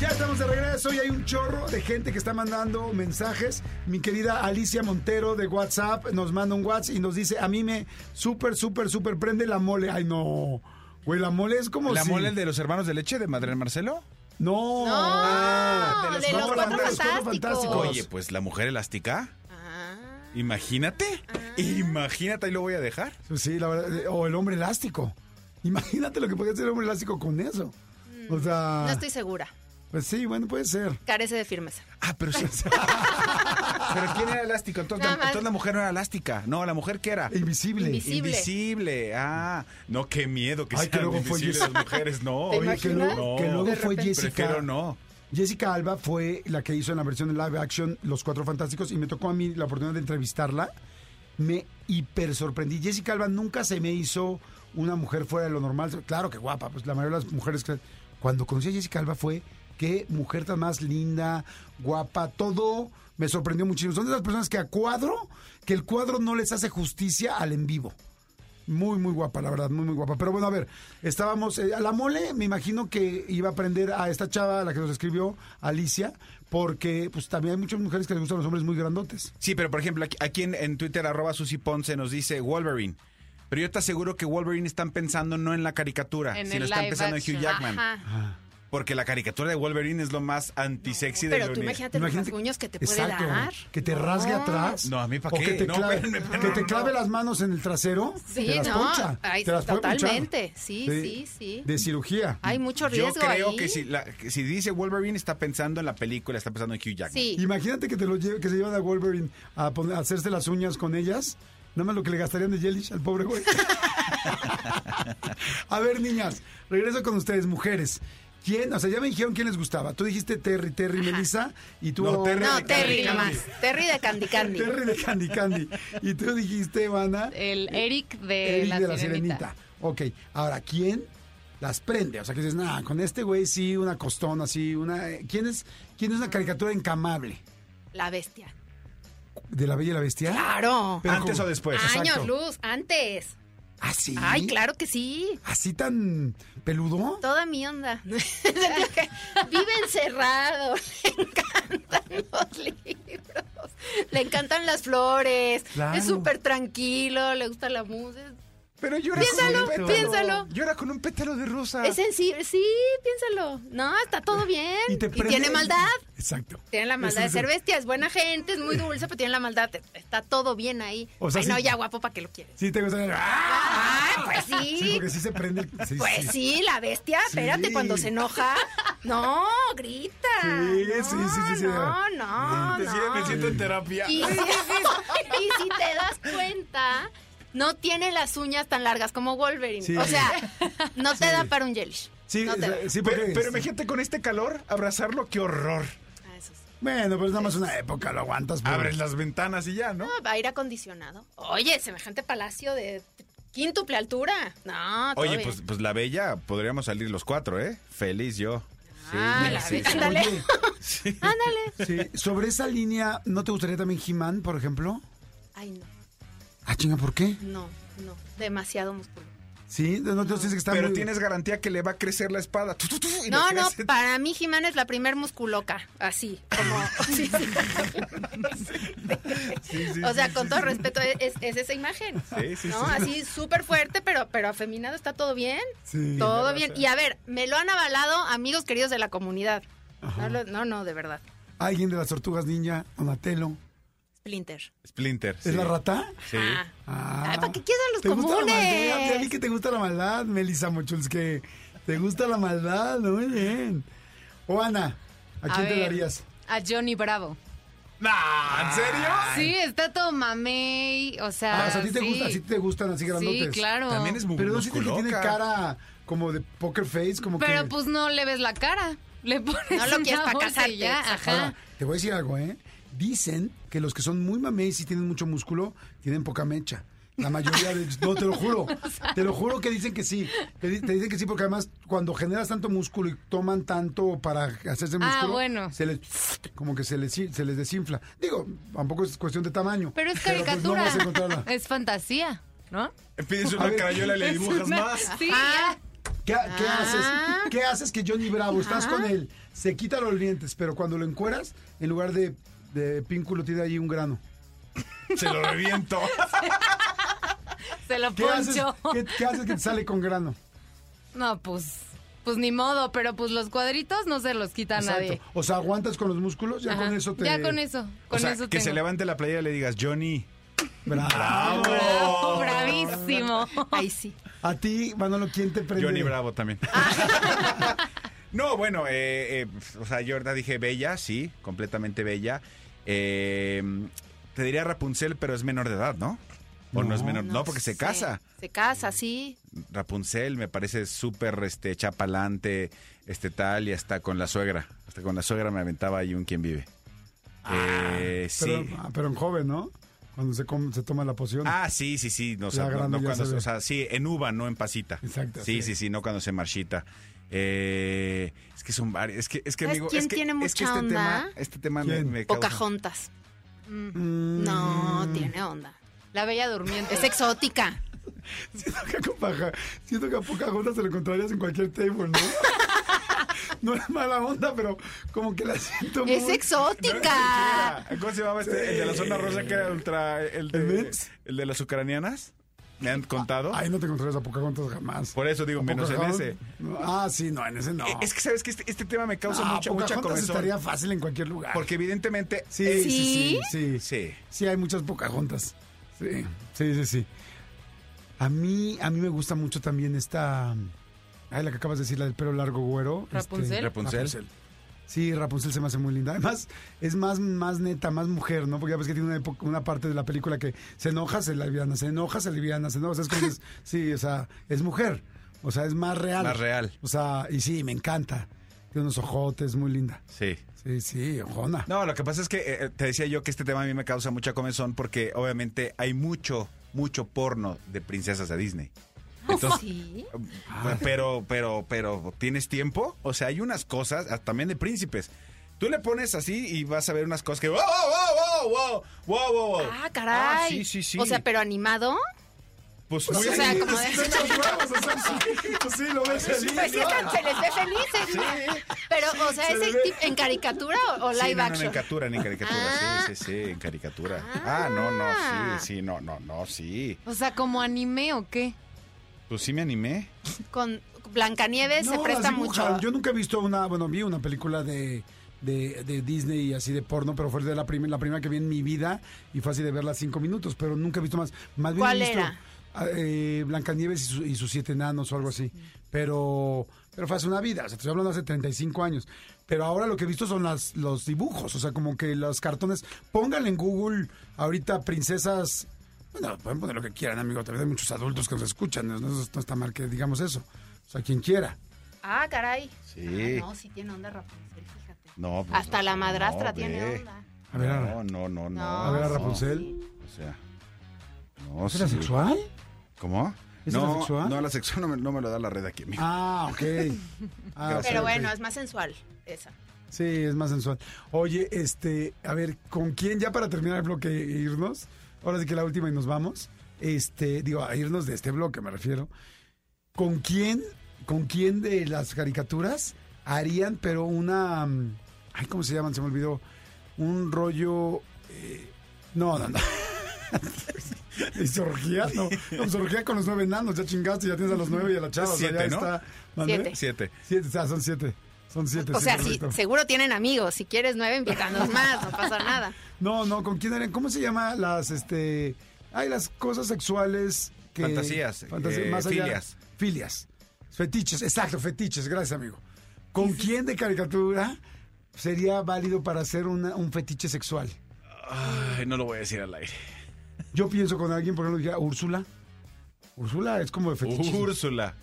Ya estamos de regreso y hay un chorro de gente que está mandando mensajes. Mi querida Alicia Montero de WhatsApp nos manda un WhatsApp y nos dice, a mí me súper, súper, súper prende la mole. Ay, no. Güey, la mole es como ¿La si- mole de los hermanos de leche de Madre Marcelo? No. No, de los, de los cuatro Cuatro fantásticos. Fantásticos. Oye, pues la mujer elástica. Ah. Imagínate. Imagínate, ahí lo voy a dejar. Sí, la verdad. eh, O el hombre elástico. [LAUGHS] Imagínate lo que podría hacer el hombre elástico con eso. O sea. No estoy segura. Pues sí, bueno, puede ser. Carece de firmeza. Ah, pero sí. [LAUGHS] pero ¿quién era elástico? Entonces, la, entonces la mujer no era elástica. No, la mujer ¿qué era? Invisible. Invisible. Invisible. Ah, no, qué miedo que Ay, que sean luego fue invisibles las mujeres. No, ¿Te Oye, que luego, No. que luego fue. Jessica. prefiero no. Jessica Alba fue la que hizo en la versión de live action Los Cuatro Fantásticos y me tocó a mí la oportunidad de entrevistarla. Me hiper sorprendí. Jessica Alba nunca se me hizo una mujer fuera de lo normal. Claro que guapa, pues la mayoría de las mujeres que... Cuando conocí a Jessica Alba fue qué mujer tan más linda, guapa, todo me sorprendió muchísimo. Son de esas personas que a cuadro, que el cuadro no les hace justicia al en vivo. Muy, muy guapa, la verdad, muy, muy guapa. Pero bueno, a ver, estábamos. eh, a la mole, me imagino que iba a aprender a esta chava, a la que nos escribió, Alicia, porque pues también hay muchas mujeres que les gustan los hombres muy grandotes. Sí, pero por ejemplo, aquí, aquí en, en Twitter, arroba Susi Ponce nos dice Wolverine. Pero yo te aseguro que Wolverine están pensando no en la caricatura, En sino están pensando en Hugh. Jackman. Ajá. Porque la caricatura de Wolverine es lo más antisexy del Pero tú universo. imagínate, los rasguños que te puede Exacto, dar. Que te rasgue No. atrás. No, a mí, ¿pa' o qué? Que te, No, clave, espérenme, espérenme, que te no. clave las manos en el trasero. Sí, te las no. poncha. Ay, te las totalmente. Sí, sí, sí. De cirugía. Hay mucho Yo riesgo creo ahí. que si, la- que si dice Wolverine está pensando en la película, está pensando en Hugh Jackman. Sí. Imagínate que te lo lleve, que se llevan a Wolverine a, poner- a hacerse las uñas con ellas. Nada más lo que le gastarían de Jellish al pobre güey. [LAUGHS] a ver, niñas, regreso con ustedes, mujeres. ¿Quién? O sea, ya me dijeron quién les gustaba. Tú dijiste Terry, Terry, Melissa. Y tú. No, Terry No, de Terry nomás. Terry de Candy Candy. Terry de Candy Candy. Y tú dijiste, Ivana. El Eric de, Eric la, de la sirenita. Sirenita. Ok, ahora, ¿quién las prende? O sea, que dices, nada, con este güey sí, una costona, así, una... ¿Quién es, ¿Quién es una caricatura encamable? La bestia. ¿De la Bella y la Bestia? Claro. Pero Antes como- o después. Años exacto. luz, antes. ¿Ah, sí? Ay, claro que sí. ¿Así tan peludo? Toda mi onda. [LAUGHS] Vive encerrado. [LAUGHS] Le encantan los libros. Le encantan las flores. Claro. Es súper tranquilo. Le gusta la música. Pero llora Piénsalo, con un pétalo. piénsalo. Llora con un pétalo de rosa. Es sensible. Sí, piénsalo. No, está todo [LAUGHS] bien. Y te prende- tiene maldad. Exacto. Tiene la maldad de Eso ser bestia. Es buena gente, es muy dulce, pero tiene la maldad. Está todo bien ahí. O sea, Ay, sí- no, ya guapo, ¿para qué lo quieres? Sí, te gusta. ¡Ah! Ay, pues sí. Sí, porque sí se prende. Sí, Pues sí, la bestia, espérate, cuando se enoja. No, grita. Sí, no, sí, sí, sí. No, no, Me siento- me no. siento en terapia. [LAUGHS] Y si te das cuenta, no tiene las uñas tan largas como Wolverine. Sí. O sea, [LAUGHS] no te da para un jellish. Sí, no te da. sí, porque... Pero, pero imagínate con este calor, abrazarlo, qué horror. Ah, eso sí. Bueno, pues nada más una época, lo aguantas. por- Abres las ventanas y ya, ¿no? No, aire acondicionado. Oye, semejante palacio de quíntuple altura. No, todo Oye, bien. pues, pues la bella, podríamos salir los cuatro, ¿eh? Feliz yo. Sí, Ah, la sí, bella. sí. Ándale. Oye, [LAUGHS] Ándale. sí, sobre esa línea, ¿no te gustaría también He-Man, por ejemplo? Ay, no, Ah, chinga, ¿por qué? no, no. Demasiado músculo. Sí, no, no, tienes que estar Pero muy- tienes garantía que le va a crecer la espada. Tu, tu, tu, y le No, no, crece. para mí Jimán es la primer musculoca, así, como... [LAUGHS] [LAUGHS] sí, sí. o sea, con todo respeto, es, es esa imagen, Sí, sí, ¿no? sí. Así súper fuerte, pero, pero afeminado, ¿está todo bien? Sí. todo bien. Y a ver, me lo han avalado amigos queridos de la comunidad. No, no, de verdad. Alguien de las tortugas ninja, Donatello. Splinter. Splinter. ¿Es sí. la rata? Sí. Ah. Ah. Ay, ¿para qué quieres a los ¿Te gusta la comunes? maldad? Ya vi que te gusta la maldad, Melissa Mochulske. Te gusta la maldad, muy bien. O Ana, ¿a quién te ver, darías? A Johnny Bravo. Nah, ¿En serio? Sí, está todo mamey, o sea, Ah, o sea, ¿a ti te, sí. gusta, te gustan así grandotes? Sí, claro. También es muy Pero no sientes que tiene cara como de poker face, como Pero que... pues no le ves la cara. Le pones No lo quieres pa' bolsa y casarte, ya, ajá. Ahora, te voy a decir algo, ¿eh? Dicen que los que son muy mameis y tienen mucho músculo, tienen poca mecha. La mayoría de... No, te lo juro. [LAUGHS] Te lo juro que dicen que sí. Te, di- te dicen que sí porque además cuando generas tanto músculo y toman tanto para hacerse Ah, músculo... bueno. Se les... Como que se les, se les desinfla. Digo, tampoco es cuestión de tamaño. Pero es pues, no caricatura. Es fantasía, ¿no? Pides A una ver, crayola y le [LAUGHS] dibujas una- más. Sí, Ah. ¿Qué, qué Ah. haces? ¿Qué haces que Johnny Bravo, estás con él, se quita los dientes, pero cuando lo encueras, en lugar de, de pínculo tiene ahí un grano? Se lo reviento. [LAUGHS] Se lo ¿Qué haces, poncho. qué, qué haces que te sale con grano? No, pues, pues ni modo, pero pues los cuadritos no se los quita a nadie. O sea, aguantas con los músculos, ya Ajá. con eso te... Ya con eso, con o sea, eso que se levante la playera y le digas, Johnny. Bravo. Bravo, bravísimo. Ahí sí. A ti, Manolo, ¿quién te prende? Johnny Bravo también. [LAUGHS] no, bueno, eh, eh, o sea, yo ahorita dije bella, sí, completamente bella. Eh, te diría Rapunzel, pero es menor de edad, ¿no? O no, es menor, no, porque se sé. casa. Se casa, sí. Rapunzel me parece súper este, chapalante, este tal, y hasta con la suegra. Hasta con la suegra me aventaba ahí un quien vive. Eh, Pero, sí. ah, pero en joven, ¿no? Cuando se, se toma la poción. Ah, sí, sí, sí. No, o sea, no- no cuando, se o sea, sí, en uva, no en pasita. Exacto, Sí, sí. sí, sí, no cuando se marchita. Eh, es que son varios. Es que, es que ¿Sabes amigo, quién es que, tiene es que mucha este onda? tema, este tema me, ¿Quién? me causa. Pocahontas. Mm. Mm. No, tiene onda. La bella durmiente. Es exótica. [LAUGHS] Siento que a siento que a Pocahontas se lo encontrarías en cualquier table, ¿no? [LAUGHS] no es mala onda, pero como que la siento muy... Es exótica. [LAUGHS] ¿Cómo se llamaba este? El de la zona rosa que era ultra. El de, el de las ucranianas. Me han contado. Ay, no te encontrarías a Pocahontas jamás. Por eso digo, ¿A menos en ese. No, Ah, sí, no, en ese no. Eh, Es que sabes que este, este tema me causa Ah, mucha, mucha comezón. estaría fácil en cualquier lugar. Porque evidentemente. Sí, sí, sí, sí, sí. Sí. Sí, hay muchas Pocahontas. Sí, sí, sí, sí. A mí, a mí me gusta mucho también esta... Ay, la que acabas de decir, la del pelo largo güero. Rapunzel. este, Rapunzel. Sí, Rapunzel se me hace muy linda. Además, es más, más neta, más mujer, ¿no? Porque ya ves que tiene una, época- una parte de la película que se enoja, se aliviana, se enoja, se aliviana, se enoja. O sea, es como que es- [LAUGHS] sí, o sea, es mujer. O sea, es más real. Más real. O sea, y sí, me encanta. Tiene unos ojotes, muy linda. Sí. Sí, sí, ojona. No, lo que pasa es que eh, te decía yo que este tema a mí me causa mucha comezón porque obviamente hay mucho, mucho porno de princesas de Disney. Entonces, Sí. pero, pero, pero, ¿tienes tiempo? O sea, hay unas cosas, ah, también de príncipes. Tú le pones así y vas a ver unas cosas que. ¡Wow, wow, wow, wow! ¡Wow, wow, wow! Ah, caray. Ah, sí, sí, sí. O sea, pero animado. Pues o muy sea, como de- Sí, o sí, pues sí, lo ves feliz, Pues sí, ¿no? están- se les ve felices. Pero, o sea, Se ¿es ve. tip en caricatura o, o Sí, live no, no, action? en caricatura, en caricatura, Ah. sí, sí, sí, en caricatura. Ah, no, no, sí, sí, no, no, no, sí. O sea, ¿como anime o qué? Pues sí me animé. Con Blancanieves se No, presta mucho. Yo nunca he visto una, bueno, vi una película de, de, de Disney y así de porno, pero fue de la, prim- la primera que vi en mi vida y fue así de verla cinco minutos, pero nunca he visto más. más bien ¿Cuál he visto, era? ah, eh, Blancanieves y, su- y sus siete enanos o algo así. Pero, pero fue hace una vida, o sea, estoy hablando hace 35 años. Pero ahora lo que he visto son las, los dibujos, o sea, como que los cartones. Pónganle en Google ahorita princesas. Bueno, pueden poner lo que quieran, amigo. También hay muchos adultos que nos escuchan. No, no- no está mal que digamos eso. O sea, quien quiera. Ah, caray. Sí. Ah, no, sí tiene onda Rapunzel, fíjate. No, pues, Hasta la madrastra no, tiene ve. onda. A ver. No, no, no, no. A ver a Rapunzel. sí. O sea. No, ¿Es sí. sexual? ¿Cómo? ¿Es no, sexual? no, la sexual no me, no me lo da la red aquí, amigo. Ah, ok. [LAUGHS] Ah, Pero bueno, es más sensual esa. Sí, es más sensual. Oye, este, a ver, ¿con quién ya para terminar el bloque e irnos? Ahora sí que la última y nos vamos. Este, digo, a irnos de este bloque me refiero. ¿Con quién, con quién de las caricaturas harían, pero una, mm, ay, ¿cómo se llaman? Se me olvidó. Un rollo, eh, no, no, no. [LAUGHS] ¿Zorgía? No, no, con los nueve enanos, ya chingaste, ya tienes a los nueve y a la chava. o sea, ya Siete, ¿no? está. ¿Mandé? Siete. Siete. Siete, o sea, son siete. Son siete. O sea, sí, perfecto. seguro tienen amigos. Si quieres nueve, invítanos más, no pasa nada. [LAUGHS] No, no, ¿con quién eran? ¿Cómo se llama las, este, hay las cosas sexuales que... Fantasías, fantasía- eh, más allá- filias. Filias. Fetiches, exacto, fetiches, gracias amigo. ¿Con quién de caricatura sería válido para hacer una- un fetiche sexual? Ay, no lo voy a decir al aire. Yo pienso con alguien, por ejemplo, dijera Úrsula. Úrsula es como de fetiche. Úrsula.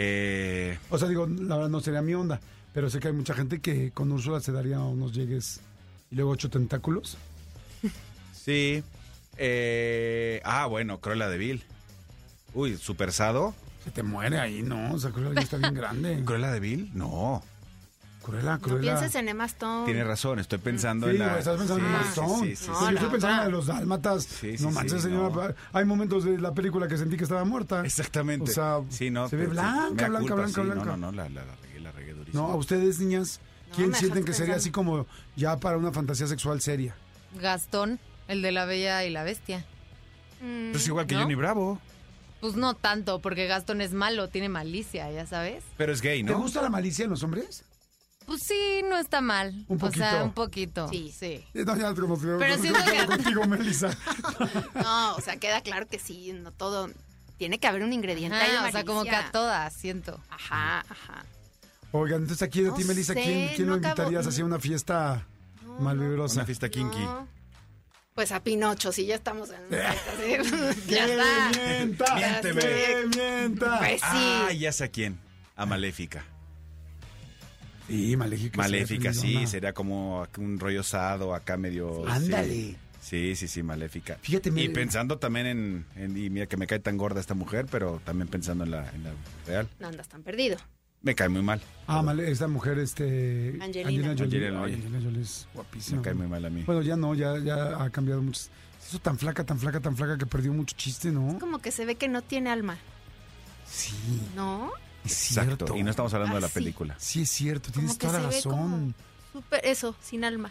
Eh, O sea, digo, la verdad no sería mi onda, pero sé que hay mucha gente que con Úrsula se daría unos llegues y luego ocho tentáculos. sí. Eh, ah, bueno, Cruella de Vil. Uy, ¿Super Sado? Se te muere ahí, ¿no? O sea, Cruella está bien grande. [LAUGHS] ¿Cruella de Vil? No. Cruella, No Cruella. pienses en Emma Stone. Tiene razón, estoy pensando Sí, en la... estás pensando en Sí, Emma sí, Stone. sí, sí. yo No, estoy la pensando otra. en los dálmatas. Sí, sí, no sí, manches, no. señora. Hay momentos de la película que sentí que estaba muerta. Exactamente. O sea, sí, no, se ve blanca, blanca, culpa, blanca, sí, blanca. No, no, no, la, la, la regué, la regué durísimo. No, a ustedes, niñas, No, ¿quién sienten que sería pensando. así como ya para una fantasía sexual seria? Gastón, el de la Bella y la Bestia. Mm, Pues igual que ¿no? Johnny Bravo, Pues no tanto, porque Gastón es malo, tiene malicia, ya sabes. pero es gay, ¿Te ¿no? gusta la malicia en los hombres? Pues sí, no está mal. Un O sea, poquito. un poquito. Sí. sí. No, ya como Pero como siento que que- contigo, Melissa. [LAUGHS] No, o sea, queda claro que sí, no todo. Tiene que haber un ingrediente ahí de o sea, como que a todas, siento. Ajá, ajá. Oigan, entonces aquí de No ti, Melissa, sé, ¿quién, quién no lo acabo- invitarías así a una fiesta No, malvibrosa? Una fiesta kinky. no. Pues a Pinocho, sí, ya estamos en. sí. [LAUGHS] ya ¡Que está. mienta! Miénteme. ¡Que mienta! Pues sí. Ah, ya sé a quién. A Maléfica. Sí, Maléfica. Maléfica, sí, sería sería como un rollo osado, acá medio... Ándale. Sí, sí, sí, Maléfica. Fíjate, y me- pensando también en, en- Y mira que me cae tan gorda esta mujer, pero también pensando en la, en la real. No andas tan perdido. Me cae muy mal. Ah, Male- esta mujer, este... Angelina. Jolie. Angelina Jolie. Angelina Jolie es guapísima. Me cae muy mal a mí. Bueno, ya no, ya, ya ha cambiado mucho. Se hizo tan flaca, tan flaca, tan flaca que perdió mucho chiste, ¿no? Como que se ve que no tiene alma, Sí, ¿no? Es Exacto. cierto. Y no estamos hablando de la Ah, sí. película. Sí, es cierto, tienes Como que toda la razón. súper, eso, sin alma.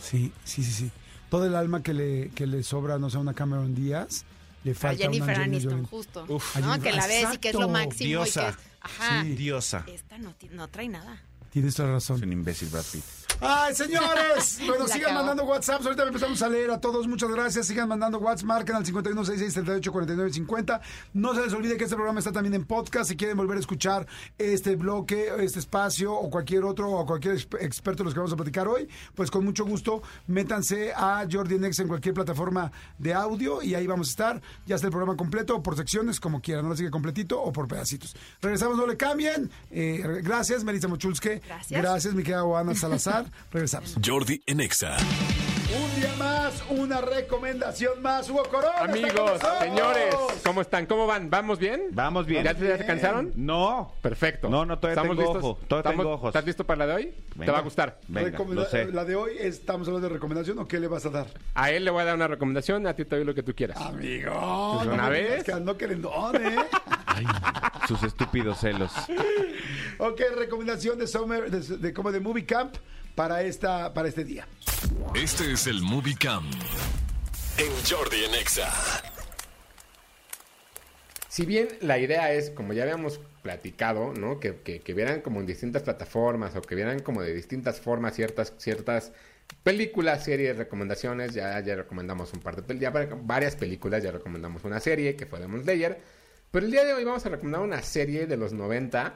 Sí, sí, sí, sí. Todo el alma que le, que le sobra, no sé, a una Cameron Díaz, le A falta una Jennifer Angelina Aniston, Jolie. justo. Uf. A ¿no? Jennifer- Que la ves y que es lo máximo. Diosa. Y que es- ajá. Sí. Diosa. Esta no, no trae nada. Tienes toda la razón. Es un imbécil Brad Pitt. ¡Ay, señores! [LAUGHS] Bueno, La sigan mandando WhatsApp. Ahorita empezamos a leer a todos. Muchas gracias. Sigan mandando WhatsApp. Marquen al 5166-384950. No se les olvide que este programa está también en podcast. Si quieren volver a escuchar este bloque, este espacio o cualquier otro o cualquier exp- experto de los que vamos a platicar hoy, pues con mucho gusto métanse a Jordi Nex en cualquier plataforma de audio y ahí vamos a estar. Ya está el programa completo o por secciones, como quieran. No lo sigue completito o por pedacitos. Regresamos, no le cambien. Eh, gracias, Melissa Mochulske. Gracias. Gracias, mi querida Ana Salazar. Regresamos. Jordi en Exa. Un día más, una recomendación más. Hugo Corona. Amigos, señores, ¿cómo están? ¿Cómo van? ¿Vamos bien? Vamos bien. ¿Ya, ya se cansaron? No. Perfecto. No, no, todavía ¿Estamos tengo listos? ojo, todavía ¿Estamos- tengo ojos. ¿Estás listo para la de hoy? Te va a gustar. Venga, Recomenda- lo sé. La de hoy, ¿estamos hablando de recomendación o qué le vas a dar? A él le voy a dar una recomendación, a ti te doy lo que tú quieras. Amigo. Pues una no vez. Que ando querendón, ¿eh? [LAUGHS] Sus estúpidos celos. ok, recomendación de Summer, de, de como de Movie Camp para, esta, para este día. Este es el Movie Cam. En Jordi en Exa. Si bien la idea es, como ya habíamos platicado, ¿no? Que, que, que vieran como en distintas plataformas o que vieran como de distintas formas ciertas, ciertas películas, series, recomendaciones. Ya, ya recomendamos un par de pel- ya va- varias películas, ya recomendamos una serie que fue Demon Slayer. Pero el día de hoy vamos a recomendar una serie de los 90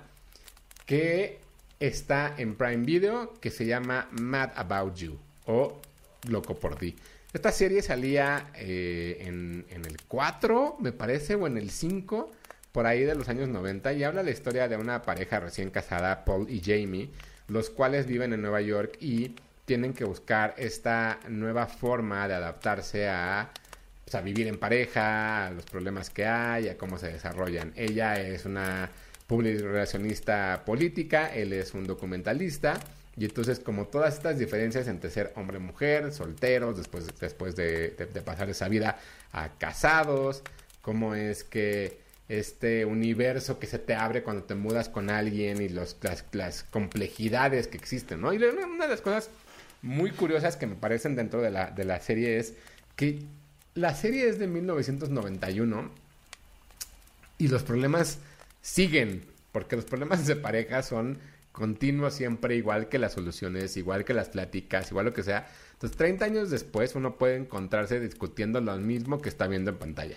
que está en Prime Video que se llama Mad About You o Loco por ti. Esta serie salía eh, en, el 4, me parece, o en el 5, por ahí de los años 90, y habla la historia de una pareja recién casada, Paul y Jamie, los cuales viven en Nueva York y tienen que buscar esta nueva forma de adaptarse a, pues, a vivir en pareja, a los problemas que hay, a cómo se desarrollan. Ella es una public relacionista política, él es un documentalista. Y entonces, como todas estas diferencias entre ser hombre-mujer, solteros, después, después de, pasar esa vida a casados, cómo es que este universo que se te abre cuando te mudas con alguien y los, las, las complejidades que existen, ¿no? Y una una de las cosas muy curiosas que me parecen dentro de la, de la serie es que la serie es de 1991 y los problemas siguen, porque los problemas de pareja son continuos siempre, igual que las soluciones, igual que las pláticas, igual lo que sea. Entonces, 30 años después, uno puede encontrarse discutiendo lo mismo que está viendo en pantalla.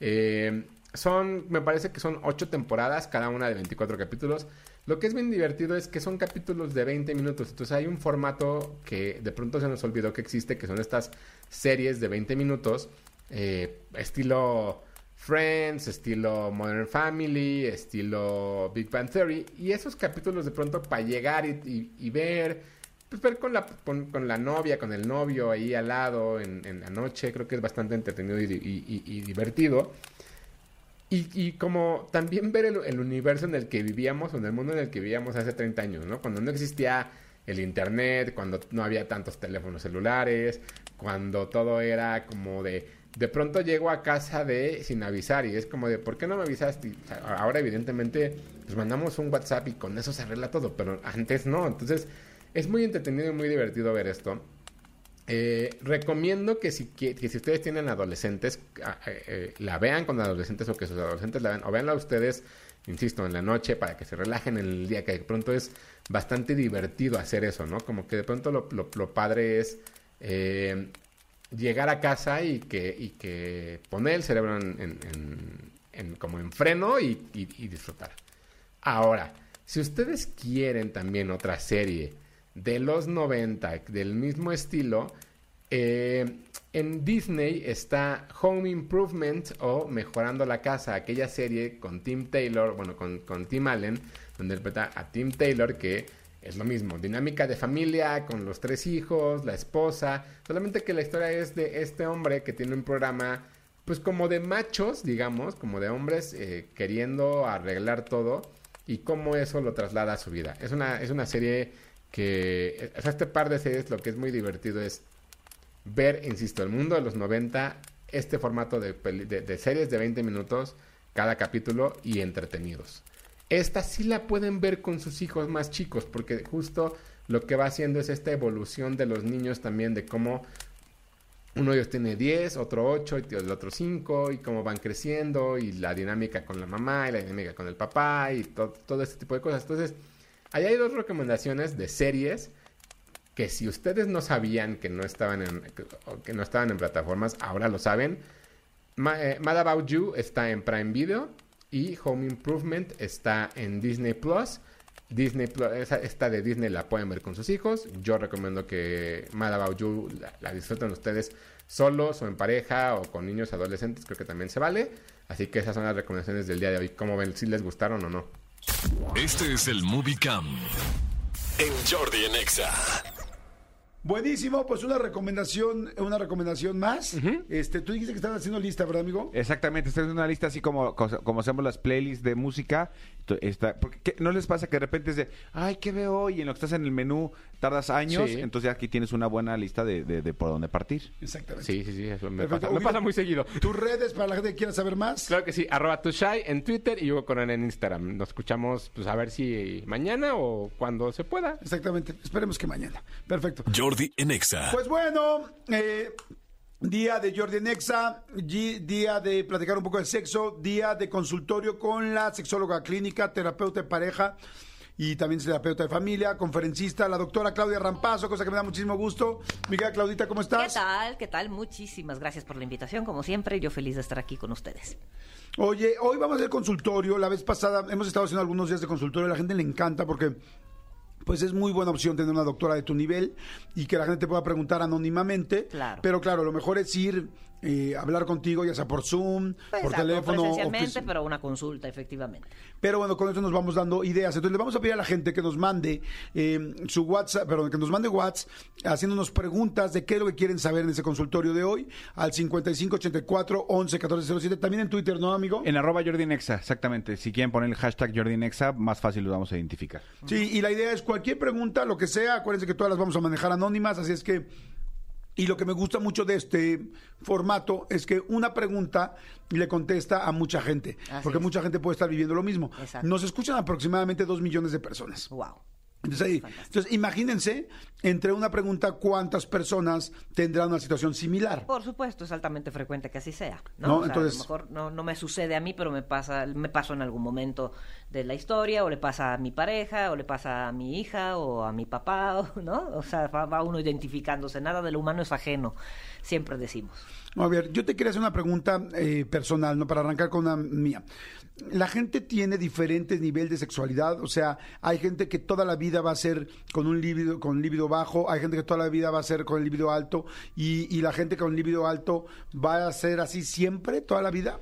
Eh, son, me parece que son 8 temporadas, cada una de 24 capítulos. Lo que es bien divertido es que son capítulos de 20 minutos. Entonces hay un formato que de pronto se nos olvidó que existe, que son estas series de 20 minutos, eh, estilo Friends, estilo Modern Family, estilo Big Bang Theory. Y esos capítulos de pronto para llegar y, ver, pues ver con la, con, la novia, con el novio ahí al lado en, la noche, creo que es bastante entretenido y, divertido. Y, y como también ver el, el universo en el que vivíamos o en el mundo en el que vivíamos hace 30 años, ¿no? Cuando no existía el internet, cuando no había tantos teléfonos celulares, cuando todo era como de de pronto llego a casa de sin avisar y es como de ¿por qué no me avisaste? Ahora evidentemente pues mandamos un WhatsApp y con eso se arregla todo, pero antes no, entonces es muy entretenido y muy divertido ver esto. Eh, recomiendo que si, que, si ustedes tienen adolescentes, eh, la vean con adolescentes o que sus adolescentes la vean, o veanla ustedes, insisto, en la noche para que se relajen en el día, que de pronto es bastante divertido hacer eso, ¿no? Como que de pronto lo, lo- lo padre es eh, llegar a casa y que, y que poner el cerebro en, en- en- como en freno y, y- y disfrutar. Ahora, si ustedes quieren también otra serie de los 90 del mismo estilo, eh, en Disney está Home Improvement o Mejorando la Casa, aquella serie con Tim Taylor, bueno, con, con Tim Allen, donde interpreta a Tim Taylor, que es lo mismo, dinámica de familia, con los tres hijos, la esposa, solamente que la historia es de este hombre que tiene un programa, pues como de machos, digamos, como de hombres eh, queriendo arreglar todo y cómo eso lo traslada a su vida. Es una, es una serie que, o sea, este par de series lo que es muy divertido es ver, insisto, el mundo de los 90, este formato de, de series de 20 minutos cada capítulo y entretenidos. Esta sí la pueden ver con sus hijos más chicos, porque justo lo que va haciendo es esta evolución de los niños también, de cómo uno de ellos tiene 10, otro 8 y el otro 5, y cómo van creciendo, y la dinámica con la mamá, y la dinámica con el papá, y to- todo este tipo de cosas. Entonces, ahí hay dos recomendaciones de series que si ustedes no sabían que no estaban en, que, no estaban en plataformas, ahora lo saben. Eh, Mad About You está en Prime Video y Home Improvement está en Disney Plus. Disney Plus, esta de Disney la pueden ver con sus hijos. Yo recomiendo que Mad About You la, la disfruten ustedes solos o en pareja o con niños adolescentes, creo que también se vale. Así que esas son las recomendaciones del día de hoy. ¿Cómo ven? ¿Si les gustaron o no? Este es el Movie Cam. En Jordi en Exa. Buenísimo, pues una recomendación, una recomendación más. Este, tú dijiste que estabas haciendo lista, ¿verdad, amigo? Exactamente, estoy haciendo una lista así como, como hacemos las playlists de música. Está, porque, ¿qué- ¿No les pasa que de repente es de, ay, ¿qué veo hoy? Y en lo que estás en el menú tardas años, Sí. entonces ya aquí tienes una buena lista de, de- de por dónde partir. Exactamente. Sí, sí, sí, eso me, pasa, me pasa muy seguido. Tus redes para la gente que quiera saber más. Claro que sí, arroba tushai en Twitter y Hugo Corona en Instagram. Nos escuchamos, pues a ver si mañana o cuando se pueda. Exactamente. Esperemos que mañana. Perfecto. Jordi en Exa. Pues bueno, eh, día de Jordi Nexa, gi- día de platicar un poco de sexo, día de consultorio con la sexóloga clínica, terapeuta de pareja y también es terapeuta de familia, conferencista, la doctora Claudia Rampazo, cosa que me da muchísimo gusto. Mi querida Claudita, ¿cómo ¿Qué estás? tal? ¿Qué tal? Muchísimas gracias por la invitación, como siempre. Yo feliz de estar aquí con ustedes. Oye, hoy vamos a hacer consultorio. La vez pasada hemos estado haciendo algunos días de consultorio. A la gente le encanta porque pues es muy buena opción tener una doctora de tu nivel y que la gente te pueda preguntar anónimamente. Claro. Pero claro, lo mejor es ir, eh, hablar contigo, ya sea por Zoom, Pues, por exacto, teléfono. presencialmente, pero una consulta, efectivamente. pero bueno, con eso nos vamos dando ideas. Entonces le vamos a pedir a la gente que nos mande eh, su WhatsApp, perdón, que nos mande WhatsApp haciéndonos preguntas de qué es lo que quieren saber en ese consultorio de hoy al 5584 11 1407. También en Twitter, ¿no, amigo? En arroba Jordi Nexa, exactamente. Si quieren poner el hashtag Jordi Nexa, más fácil los vamos a identificar. Sí, y la idea es cualquier pregunta, lo que sea, acuérdense que todas las vamos a manejar anónimas, así es que... Y lo que me gusta mucho de este formato es que una pregunta le contesta a mucha gente, Así porque es. mucha gente puede estar viviendo lo mismo. Exacto. Nos escuchan aproximadamente dos millones de personas. Wow. Entonces, ahí- entonces, imagínense, entre una pregunta, cuántas personas tendrán una situación similar. Por supuesto, es altamente frecuente que así sea. No, ¿no? O sea, entonces- a lo mejor no, no me sucede a mí, pero me pasa, me pasó en algún momento de la historia, o le pasa a mi pareja, o le pasa a mi hija, o a mi papá, o- [LAUGHS] ¿no? O sea, va, va uno identificándose. Nada de lo humano es ajeno, siempre decimos. A ver, yo te quería hacer una pregunta eh, personal, ¿no? Para arrancar con una mía. La gente tiene diferentes niveles de sexualidad, o sea, hay gente que toda la vida va a ser con un líbido, con líbido bajo, hay gente que toda la vida va a ser con el líbido alto, y, y la gente con líbido alto va a ser así siempre, toda la vida.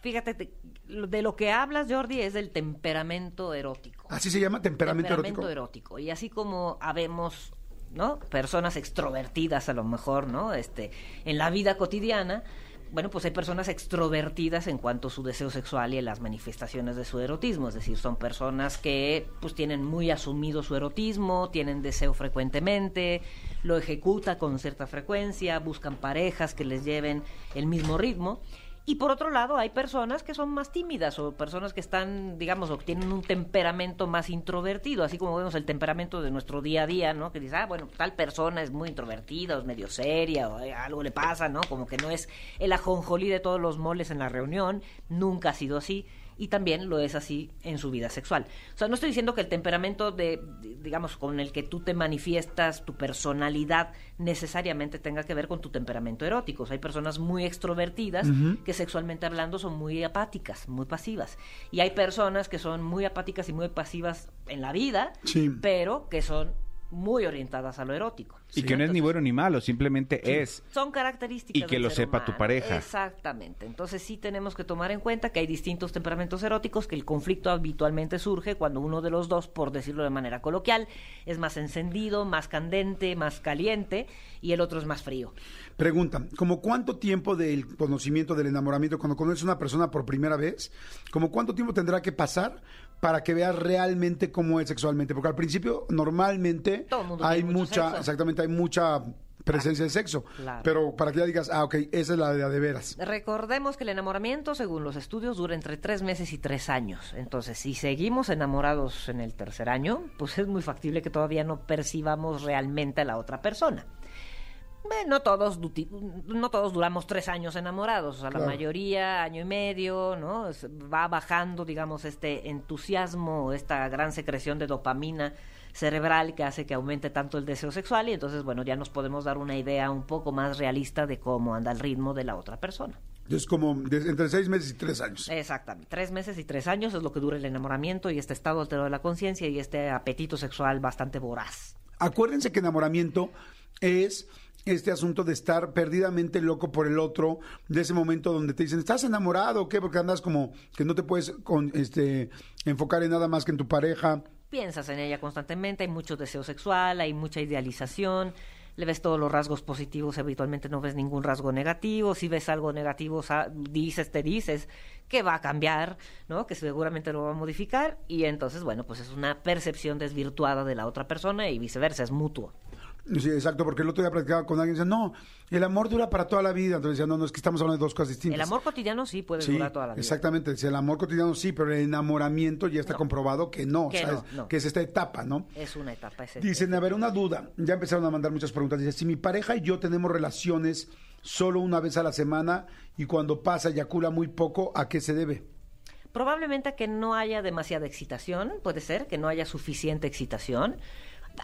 Fíjate, te- de lo que hablas, Jordi, es del temperamento erótico. Así se llama temperamento, temperamento erótico. erótico. Y así como habemos, ¿no? Personas extrovertidas a lo mejor, ¿no? Este, en la vida cotidiana, bueno, pues hay personas extrovertidas en cuanto a su deseo sexual y en las manifestaciones de su erotismo, es decir, son personas que pues tienen muy asumido su erotismo, tienen deseo frecuentemente, lo ejecuta con cierta frecuencia, buscan parejas que les lleven el mismo ritmo. Y por otro lado, hay personas que son más tímidas o personas que están, digamos, o que tienen un temperamento más introvertido, así como vemos el temperamento de nuestro día a día, ¿no? Que dice, ah, bueno, tal persona es muy introvertida, o es medio seria, o eh, algo le pasa, ¿no? Como que no es el ajonjolí de todos los moles en la reunión, nunca ha sido así y también lo es así en su vida sexual. O sea, no estoy diciendo que el temperamento de, de- digamos, con el que tú te manifiestas, tu personalidad, necesariamente tenga que ver con tu temperamento erótico. O sea, hay personas muy extrovertidas que sexualmente hablando son muy apáticas, muy pasivas. Y hay personas que son muy apáticas y muy pasivas en la vida, Sí. pero que son muy orientadas a lo erótico. Y que no es ni bueno ni malo, simplemente es. son características Y que del lo ser sepa tu pareja. Exactamente. Entonces sí tenemos que tomar en cuenta que hay distintos temperamentos eróticos, que el conflicto habitualmente surge cuando uno de los dos, por decirlo de manera coloquial, es más encendido, más candente, más caliente y el otro es más frío. Pregunta, ¿como cuánto tiempo del conocimiento, del enamoramiento, cuando conoces a una persona por primera vez, como cuánto tiempo tendrá que pasar para que veas realmente cómo es sexualmente? Porque al principio normalmente Todo el mundo hay mucha, sexo. exactamente, hay mucha presencia de sexo, Claro. pero para que ya digas, ah, ok, esa es la de, de veras. Recordemos que el enamoramiento, según los estudios, dura entre tres meses y tres años. Entonces, si seguimos enamorados en el tercer año, pues es muy factible que todavía no percibamos realmente a la otra persona. No todos, no todos duramos tres años enamorados, o sea, Claro. la mayoría año y medio, ¿no? Va bajando, digamos, este entusiasmo, esta gran secreción de dopamina cerebral que hace que aumente tanto el deseo sexual y entonces, bueno, ya nos podemos dar una idea un poco más realista de cómo anda el ritmo de la otra persona. Es como entre seis meses y tres años. Exactamente. Tres meses y tres años es lo que dura el enamoramiento y este estado alterado de la conciencia y este apetito sexual bastante voraz. Acuérdense que enamoramiento es este asunto de estar perdidamente loco por el otro, de ese momento donde te dicen, ¿estás enamorado o qué? Porque andas como que no te puedes con, este, enfocar en nada más que en tu pareja. Piensas en ella constantemente, hay mucho deseo sexual, hay mucha idealización, le ves todos los rasgos positivos, habitualmente no ves ningún rasgo negativo, si ves algo negativo, dices, te dices que va a cambiar, ¿no? Que seguramente lo va a modificar y entonces, bueno, pues es una percepción desvirtuada de la otra persona y viceversa, es mutuo. Sí, exacto, porque el otro día platicaba con alguien y decía, no, el amor dura para toda la vida. Entonces decía, no, no, es que estamos hablando de dos cosas distintas. El amor cotidiano sí puede Sí, durar toda la vida. exactamente. Decía, el amor cotidiano sí, pero el enamoramiento ya está No. comprobado que no, Que ¿sabes? no, no. Que es esta etapa, ¿no? Es una etapa. Es Dicen, a ver, una duda. Ya empezaron a mandar muchas preguntas. Dice, si mi pareja y yo tenemos relaciones solo una vez a la semana y cuando pasa eyacula muy poco, ¿a qué se debe? Probablemente que no haya demasiada excitación, puede ser, que no haya suficiente excitación.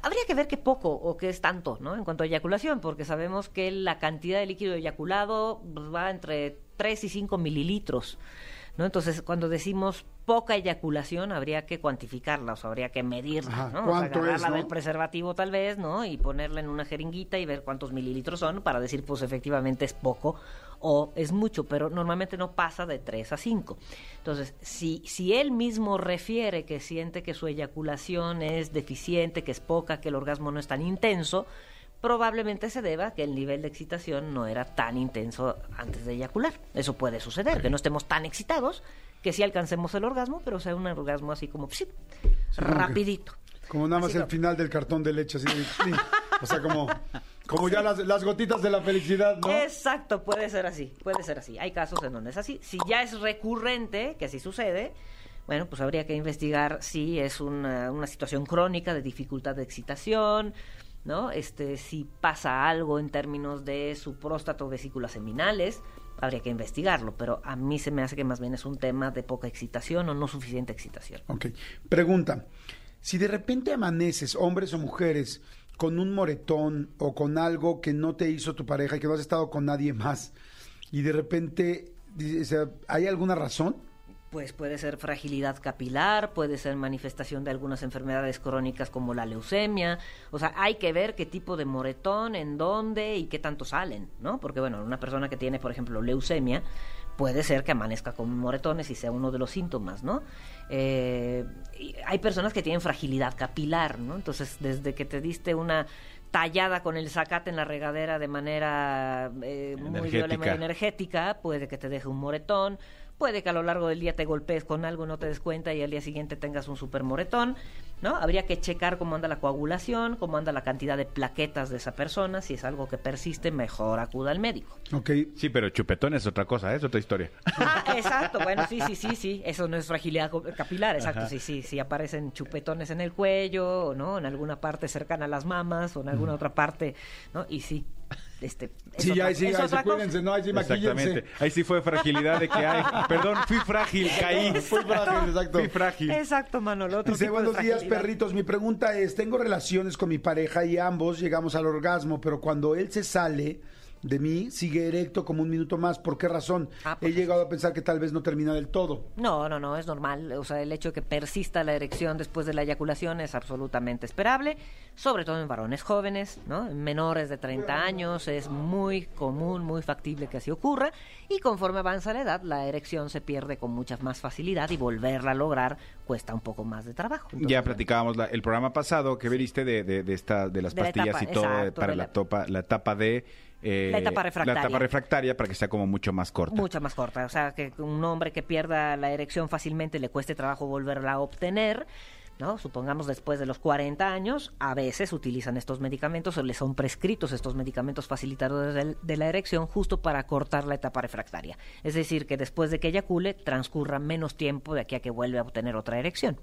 Habría que ver qué poco o qué es tanto, ¿no? En cuanto a eyaculación, porque sabemos que la cantidad de líquido eyaculado pues, va entre 3 y 5 mililitros, ¿no? Entonces, cuando decimos poca eyaculación, habría que cuantificarla, o sea, habría que medirla, ¿no? O sea, ¿cuánto es, agarrarla no? del preservativo tal vez, ¿no? Y ponerla en una jeringuita y ver cuántos mililitros son para decir, pues efectivamente es poco o es mucho, pero normalmente no pasa de 3 a 5. Entonces, si, si él mismo refiere que siente que su eyaculación es deficiente, que es poca, que el orgasmo no es tan intenso, probablemente se deba a que el nivel de excitación no era tan intenso antes de eyacular. Eso puede suceder, que no estemos tan excitados, que sí alcancemos el orgasmo, pero sea un orgasmo así como psip, rapidito. Como nada más Así el como- final del cartón de leche, así de- sí. O sea, como, como ya las, las gotitas de la felicidad, ¿no? Exacto, puede ser así, puede ser así. Hay casos en donde es así. Si ya es recurrente, que así sucede, bueno, pues habría que investigar si es una, una situación crónica de dificultad de excitación, ¿no? Este, si pasa algo en términos de su próstata o vesículas seminales, habría que investigarlo, pero a mí se me hace que más bien es un tema de poca excitación o no suficiente excitación. Ok. Pregunta. Si de repente amaneces, hombres o mujeres, con un moretón o con algo que no te hizo tu pareja y que no has estado con nadie más, y de repente, ¿hay alguna razón? Pues puede ser fragilidad capilar, puede ser manifestación de algunas enfermedades crónicas como la leucemia. O sea, hay que ver qué tipo de moretón, en dónde y qué tanto salen, ¿no? Porque, bueno, una persona que tiene, por ejemplo, leucemia, puede ser que amanezca con moretones y sea uno de los síntomas, ¿no? Eh, y hay personas que tienen fragilidad capilar, ¿no? Entonces, desde que te diste una tallada con el zacate en la regadera de manera eh, muy violenta, energética, puede que te deje un moretón, puede que a lo largo del día te golpees con algo, no te des cuenta y al día siguiente tengas un super moretón, ¿no? Habría que checar cómo anda la coagulación, cómo anda la cantidad de plaquetas de esa persona, si es algo que persiste, mejor acuda al médico. Ok. Sí, pero chupetón es otra cosa, ¿eh? es otra historia. Ah, exacto, bueno, sí, sí, sí, sí, eso no es fragilidad capilar, exacto, Ajá. sí, sí, sí aparecen chupetones en el cuello, o ¿no? En alguna parte cercana a las mamas, o en alguna otra parte, ¿no? Y sí, este... es Sí, otra- ahí sí, es ahí sí, cuídense, no, ahí sí. Exactamente. Ahí sí fue fragilidad de que hay. Perdón, fui frágil, caí. [LAUGHS] Fui frágil, exacto. Fui frágil. Exacto, Manolo, otro Dice, buenos días, perritos. Mi pregunta es, tengo relaciones con mi pareja y ambos llegamos al orgasmo, pero cuando él se sale de mí, sigue erecto como un minuto más. ¿Por qué razón? Ah, He llegado a pensar que tal vez no termina del todo. No, no, no, es normal. O sea, el hecho de que persista la erección después de la eyaculación es absolutamente esperable, sobre todo en varones jóvenes, ¿no? En menores de 30 años es muy común, muy factible que así ocurra. Y conforme avanza la edad, la erección se pierde con mucha más facilidad y volverla a lograr cuesta un poco más de trabajo. Entonces, Ya platicábamos la- el programa pasado que veriste de, de, de esta, de las De la pastillas etapa, y todo exacto, para la, la- topa, la etapa de... eh, La etapa refractaria. La etapa refractaria para que sea como mucho más corta. Mucha más corta. O sea, que un hombre que pierda la erección fácilmente le cueste trabajo volverla a obtener. ¿No? Supongamos después de los 40 años, a veces utilizan estos medicamentos o les son prescritos estos medicamentos facilitadores de la erección justo para cortar la etapa refractaria. Es decir, que después de que eyacule transcurra menos tiempo de aquí a que vuelve a obtener otra erección.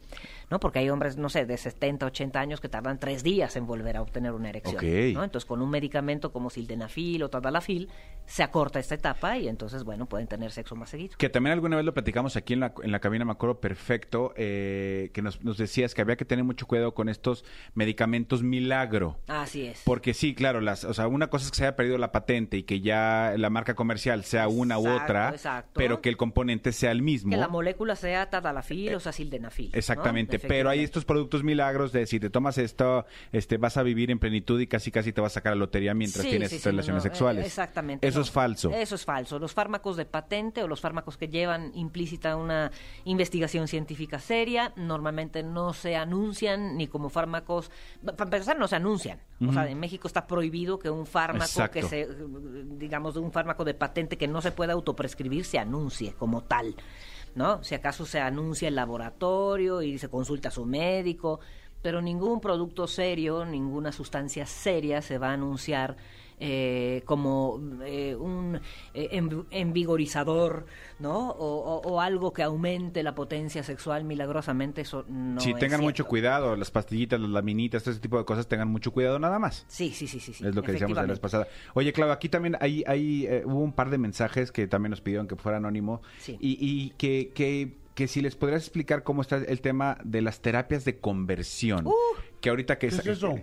¿No? Porque hay hombres, no sé, de 70, 80 años que tardan tres días en volver a obtener una erección. Ok. ¿no? Entonces, con un medicamento como sildenafil o tadalafil, se acorta esta etapa y entonces, bueno, pueden tener sexo más seguido. Que también alguna vez lo platicamos aquí en la, en la cabina, me acuerdo perfecto, eh, que nos, nos decías que había que tener mucho cuidado con estos medicamentos milagro. Así es. Porque sí, claro, las, o sea, una cosa es que se haya perdido la patente y que ya la marca comercial sea una u otra, exacto. pero que el componente sea el mismo. Que la molécula sea tadalafil o sea sildenafil. ¿no? Pero hay estos productos milagros de si te tomas esto, este, vas a vivir en plenitud y casi casi te vas a sacar la lotería mientras Sí, tienes sí, relaciones no, no, sexuales. eh, Exactamente. Eso no. es falso. Eso es falso. Los fármacos de patente o los fármacos que llevan implícita una investigación científica seria normalmente no se anuncian ni como fármacos. Para empezar, no se anuncian. O sea, en México está prohibido que un fármaco Exacto. que se, digamos, un fármaco de patente que no se pueda autoprescribir se anuncie como tal. ¿No? Si acaso se anuncia el laboratorio y se consulta a su médico, pero ningún producto serio, ninguna sustancia seria se va a anunciar eh, como eh, un eh, env- envigorizador, ¿no? O, o- o algo que aumente la potencia sexual milagrosamente, eso no sí, es tengan mucho cuidado, las pastillitas, las laminitas, todo ese tipo de cosas, tengan mucho cuidado nada más. Sí, sí, sí, sí. sí, es lo que decíamos la vez pasada. Oye, Claudio, aquí también hay, hay eh, hubo un par de mensajes que también nos pidieron que fuera anónimo Sí. y, y que, que, que si les podrías explicar cómo está el tema de las terapias de conversión. Uh. que ahorita que ¿Qué es eso?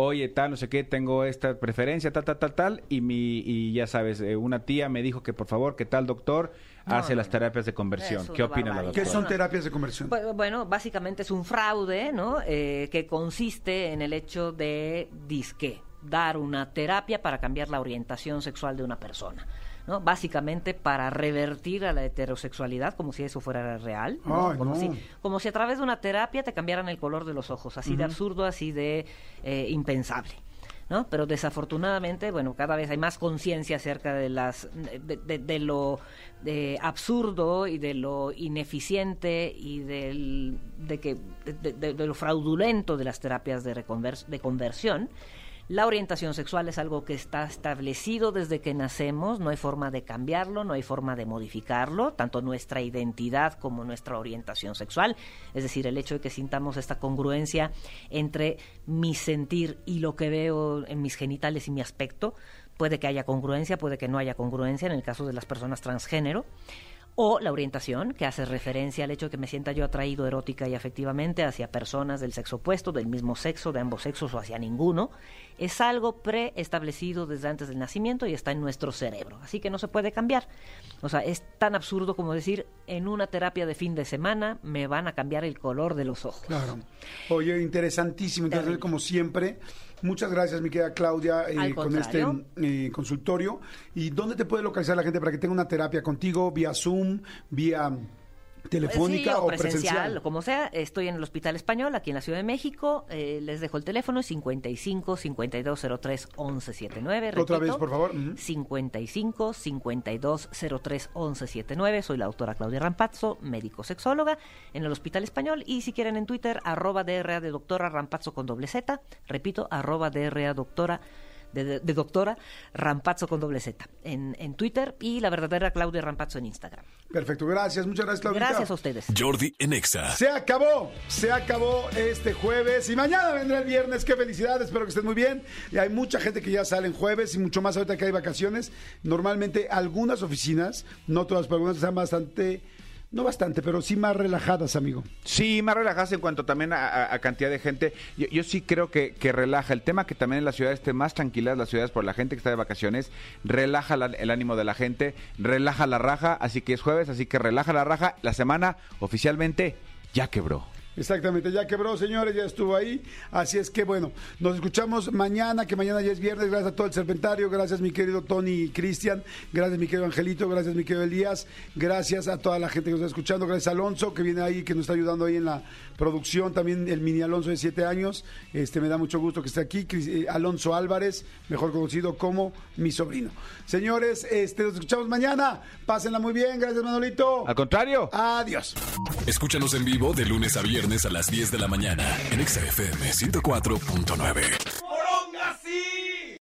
Oye, tal, no sé qué, tengo esta preferencia, tal, tal, tal, tal, y mi y ya sabes, eh, una tía me dijo que por favor, que tal doctor hace no, las terapias de conversión. ¿Qué opina la barbaridad. ¿Qué doctora? son terapias de conversión? Bu- Bueno, básicamente es un fraude, ¿no? Eh, que consiste en el hecho de disque dar una terapia para cambiar la orientación sexual de una persona. ¿No? Básicamente para revertir a la heterosexualidad como si eso fuera real. ¿no? Ay, como, no. si, como si a través de una terapia te cambiaran el color de los ojos. Así de absurdo, así de eh, impensable. ¿no? Pero desafortunadamente, bueno, cada vez hay más conciencia acerca de las de, de- de lo de absurdo y de lo ineficiente y del, de que de, lo fraudulento de las terapias de, de conversión. La orientación sexual es algo que está establecido desde que nacemos, no hay forma de cambiarlo, no hay forma de modificarlo, tanto nuestra identidad como nuestra orientación sexual, es decir, el hecho de que sintamos esta congruencia entre mi sentir y lo que veo en mis genitales y mi aspecto, puede que haya congruencia, puede que no haya congruencia en el caso de las personas transgénero, o la orientación, que hace referencia al hecho de que me sienta yo atraído erótica y afectivamente hacia personas del sexo opuesto, del mismo sexo, de ambos sexos o hacia ninguno, es algo preestablecido desde antes del nacimiento y está en nuestro cerebro. Así que no se puede cambiar. O sea, es tan absurdo como decir, en una terapia de fin de semana me van a cambiar el color de los ojos. Claro. Oye, interesantísimo, entonces, como siempre. Muchas gracias, mi querida Claudia, eh, con este eh, consultorio. ¿Y dónde te puede localizar la gente para que tenga una terapia contigo? ¿Vía Zoom? ¿Vía telefónica Sí, o, o presencial, como sea. Estoy en el Hospital Español, aquí en la Ciudad de México. Eh, les dejo el teléfono 55 5203 1179. Otra vez, por favor. Ujú. 55 5203 1179. Soy la doctora Claudia Rampazzo, médico sexóloga en el Hospital Español. Y si quieren en Twitter, arroba DRA de doctora Rampazzo con doble Z. Repito, arroba DRA doctora. De, doctora Rampazzo con doble Z en, en Twitter y la verdadera Claudia Rampazzo en Instagram. Perfecto, gracias. Muchas gracias, Claudia. Gracias a ustedes. Jordi en Exa. Se acabó, se acabó este jueves y mañana vendrá el viernes. Qué felicidad, espero que estén muy bien. Y hay mucha gente que ya sale en jueves y mucho más ahorita que hay vacaciones. Normalmente algunas oficinas, no todas, pero algunas están bastante, no bastante, pero sí más relajadas, amigo. Sí, más relajadas en cuanto también a, cantidad de gente. Yo, yo sí creo que, relaja. El tema que también en las ciudades estén más tranquilas las ciudades por la gente que está de vacaciones, relaja la- el ánimo de la gente, relaja la raja, así que es jueves, así que relaja la raja. La semana oficialmente ya quebró. Exactamente, ya quebró, señores, ya estuvo ahí. Así es que, bueno, nos escuchamos mañana, que mañana ya es viernes. Gracias a todo el serpentario, gracias mi querido Tony y Cristian, gracias mi querido Angelito, gracias mi querido Elías, gracias a toda la gente que nos está escuchando, gracias a Alonso, que viene ahí, que nos está ayudando ahí en la producción, también el mini Alonso de siete años. Este, me da mucho gusto que esté aquí. Eh, Alonso Álvarez, mejor conocido como mi sobrino. Señores, este, nos escuchamos mañana. Pásenla muy bien. Gracias, Manolito. Al contrario. Adiós. Escúchanos en vivo de lunes a viernes a las 10 de la mañana en XFM 104.9. Sí!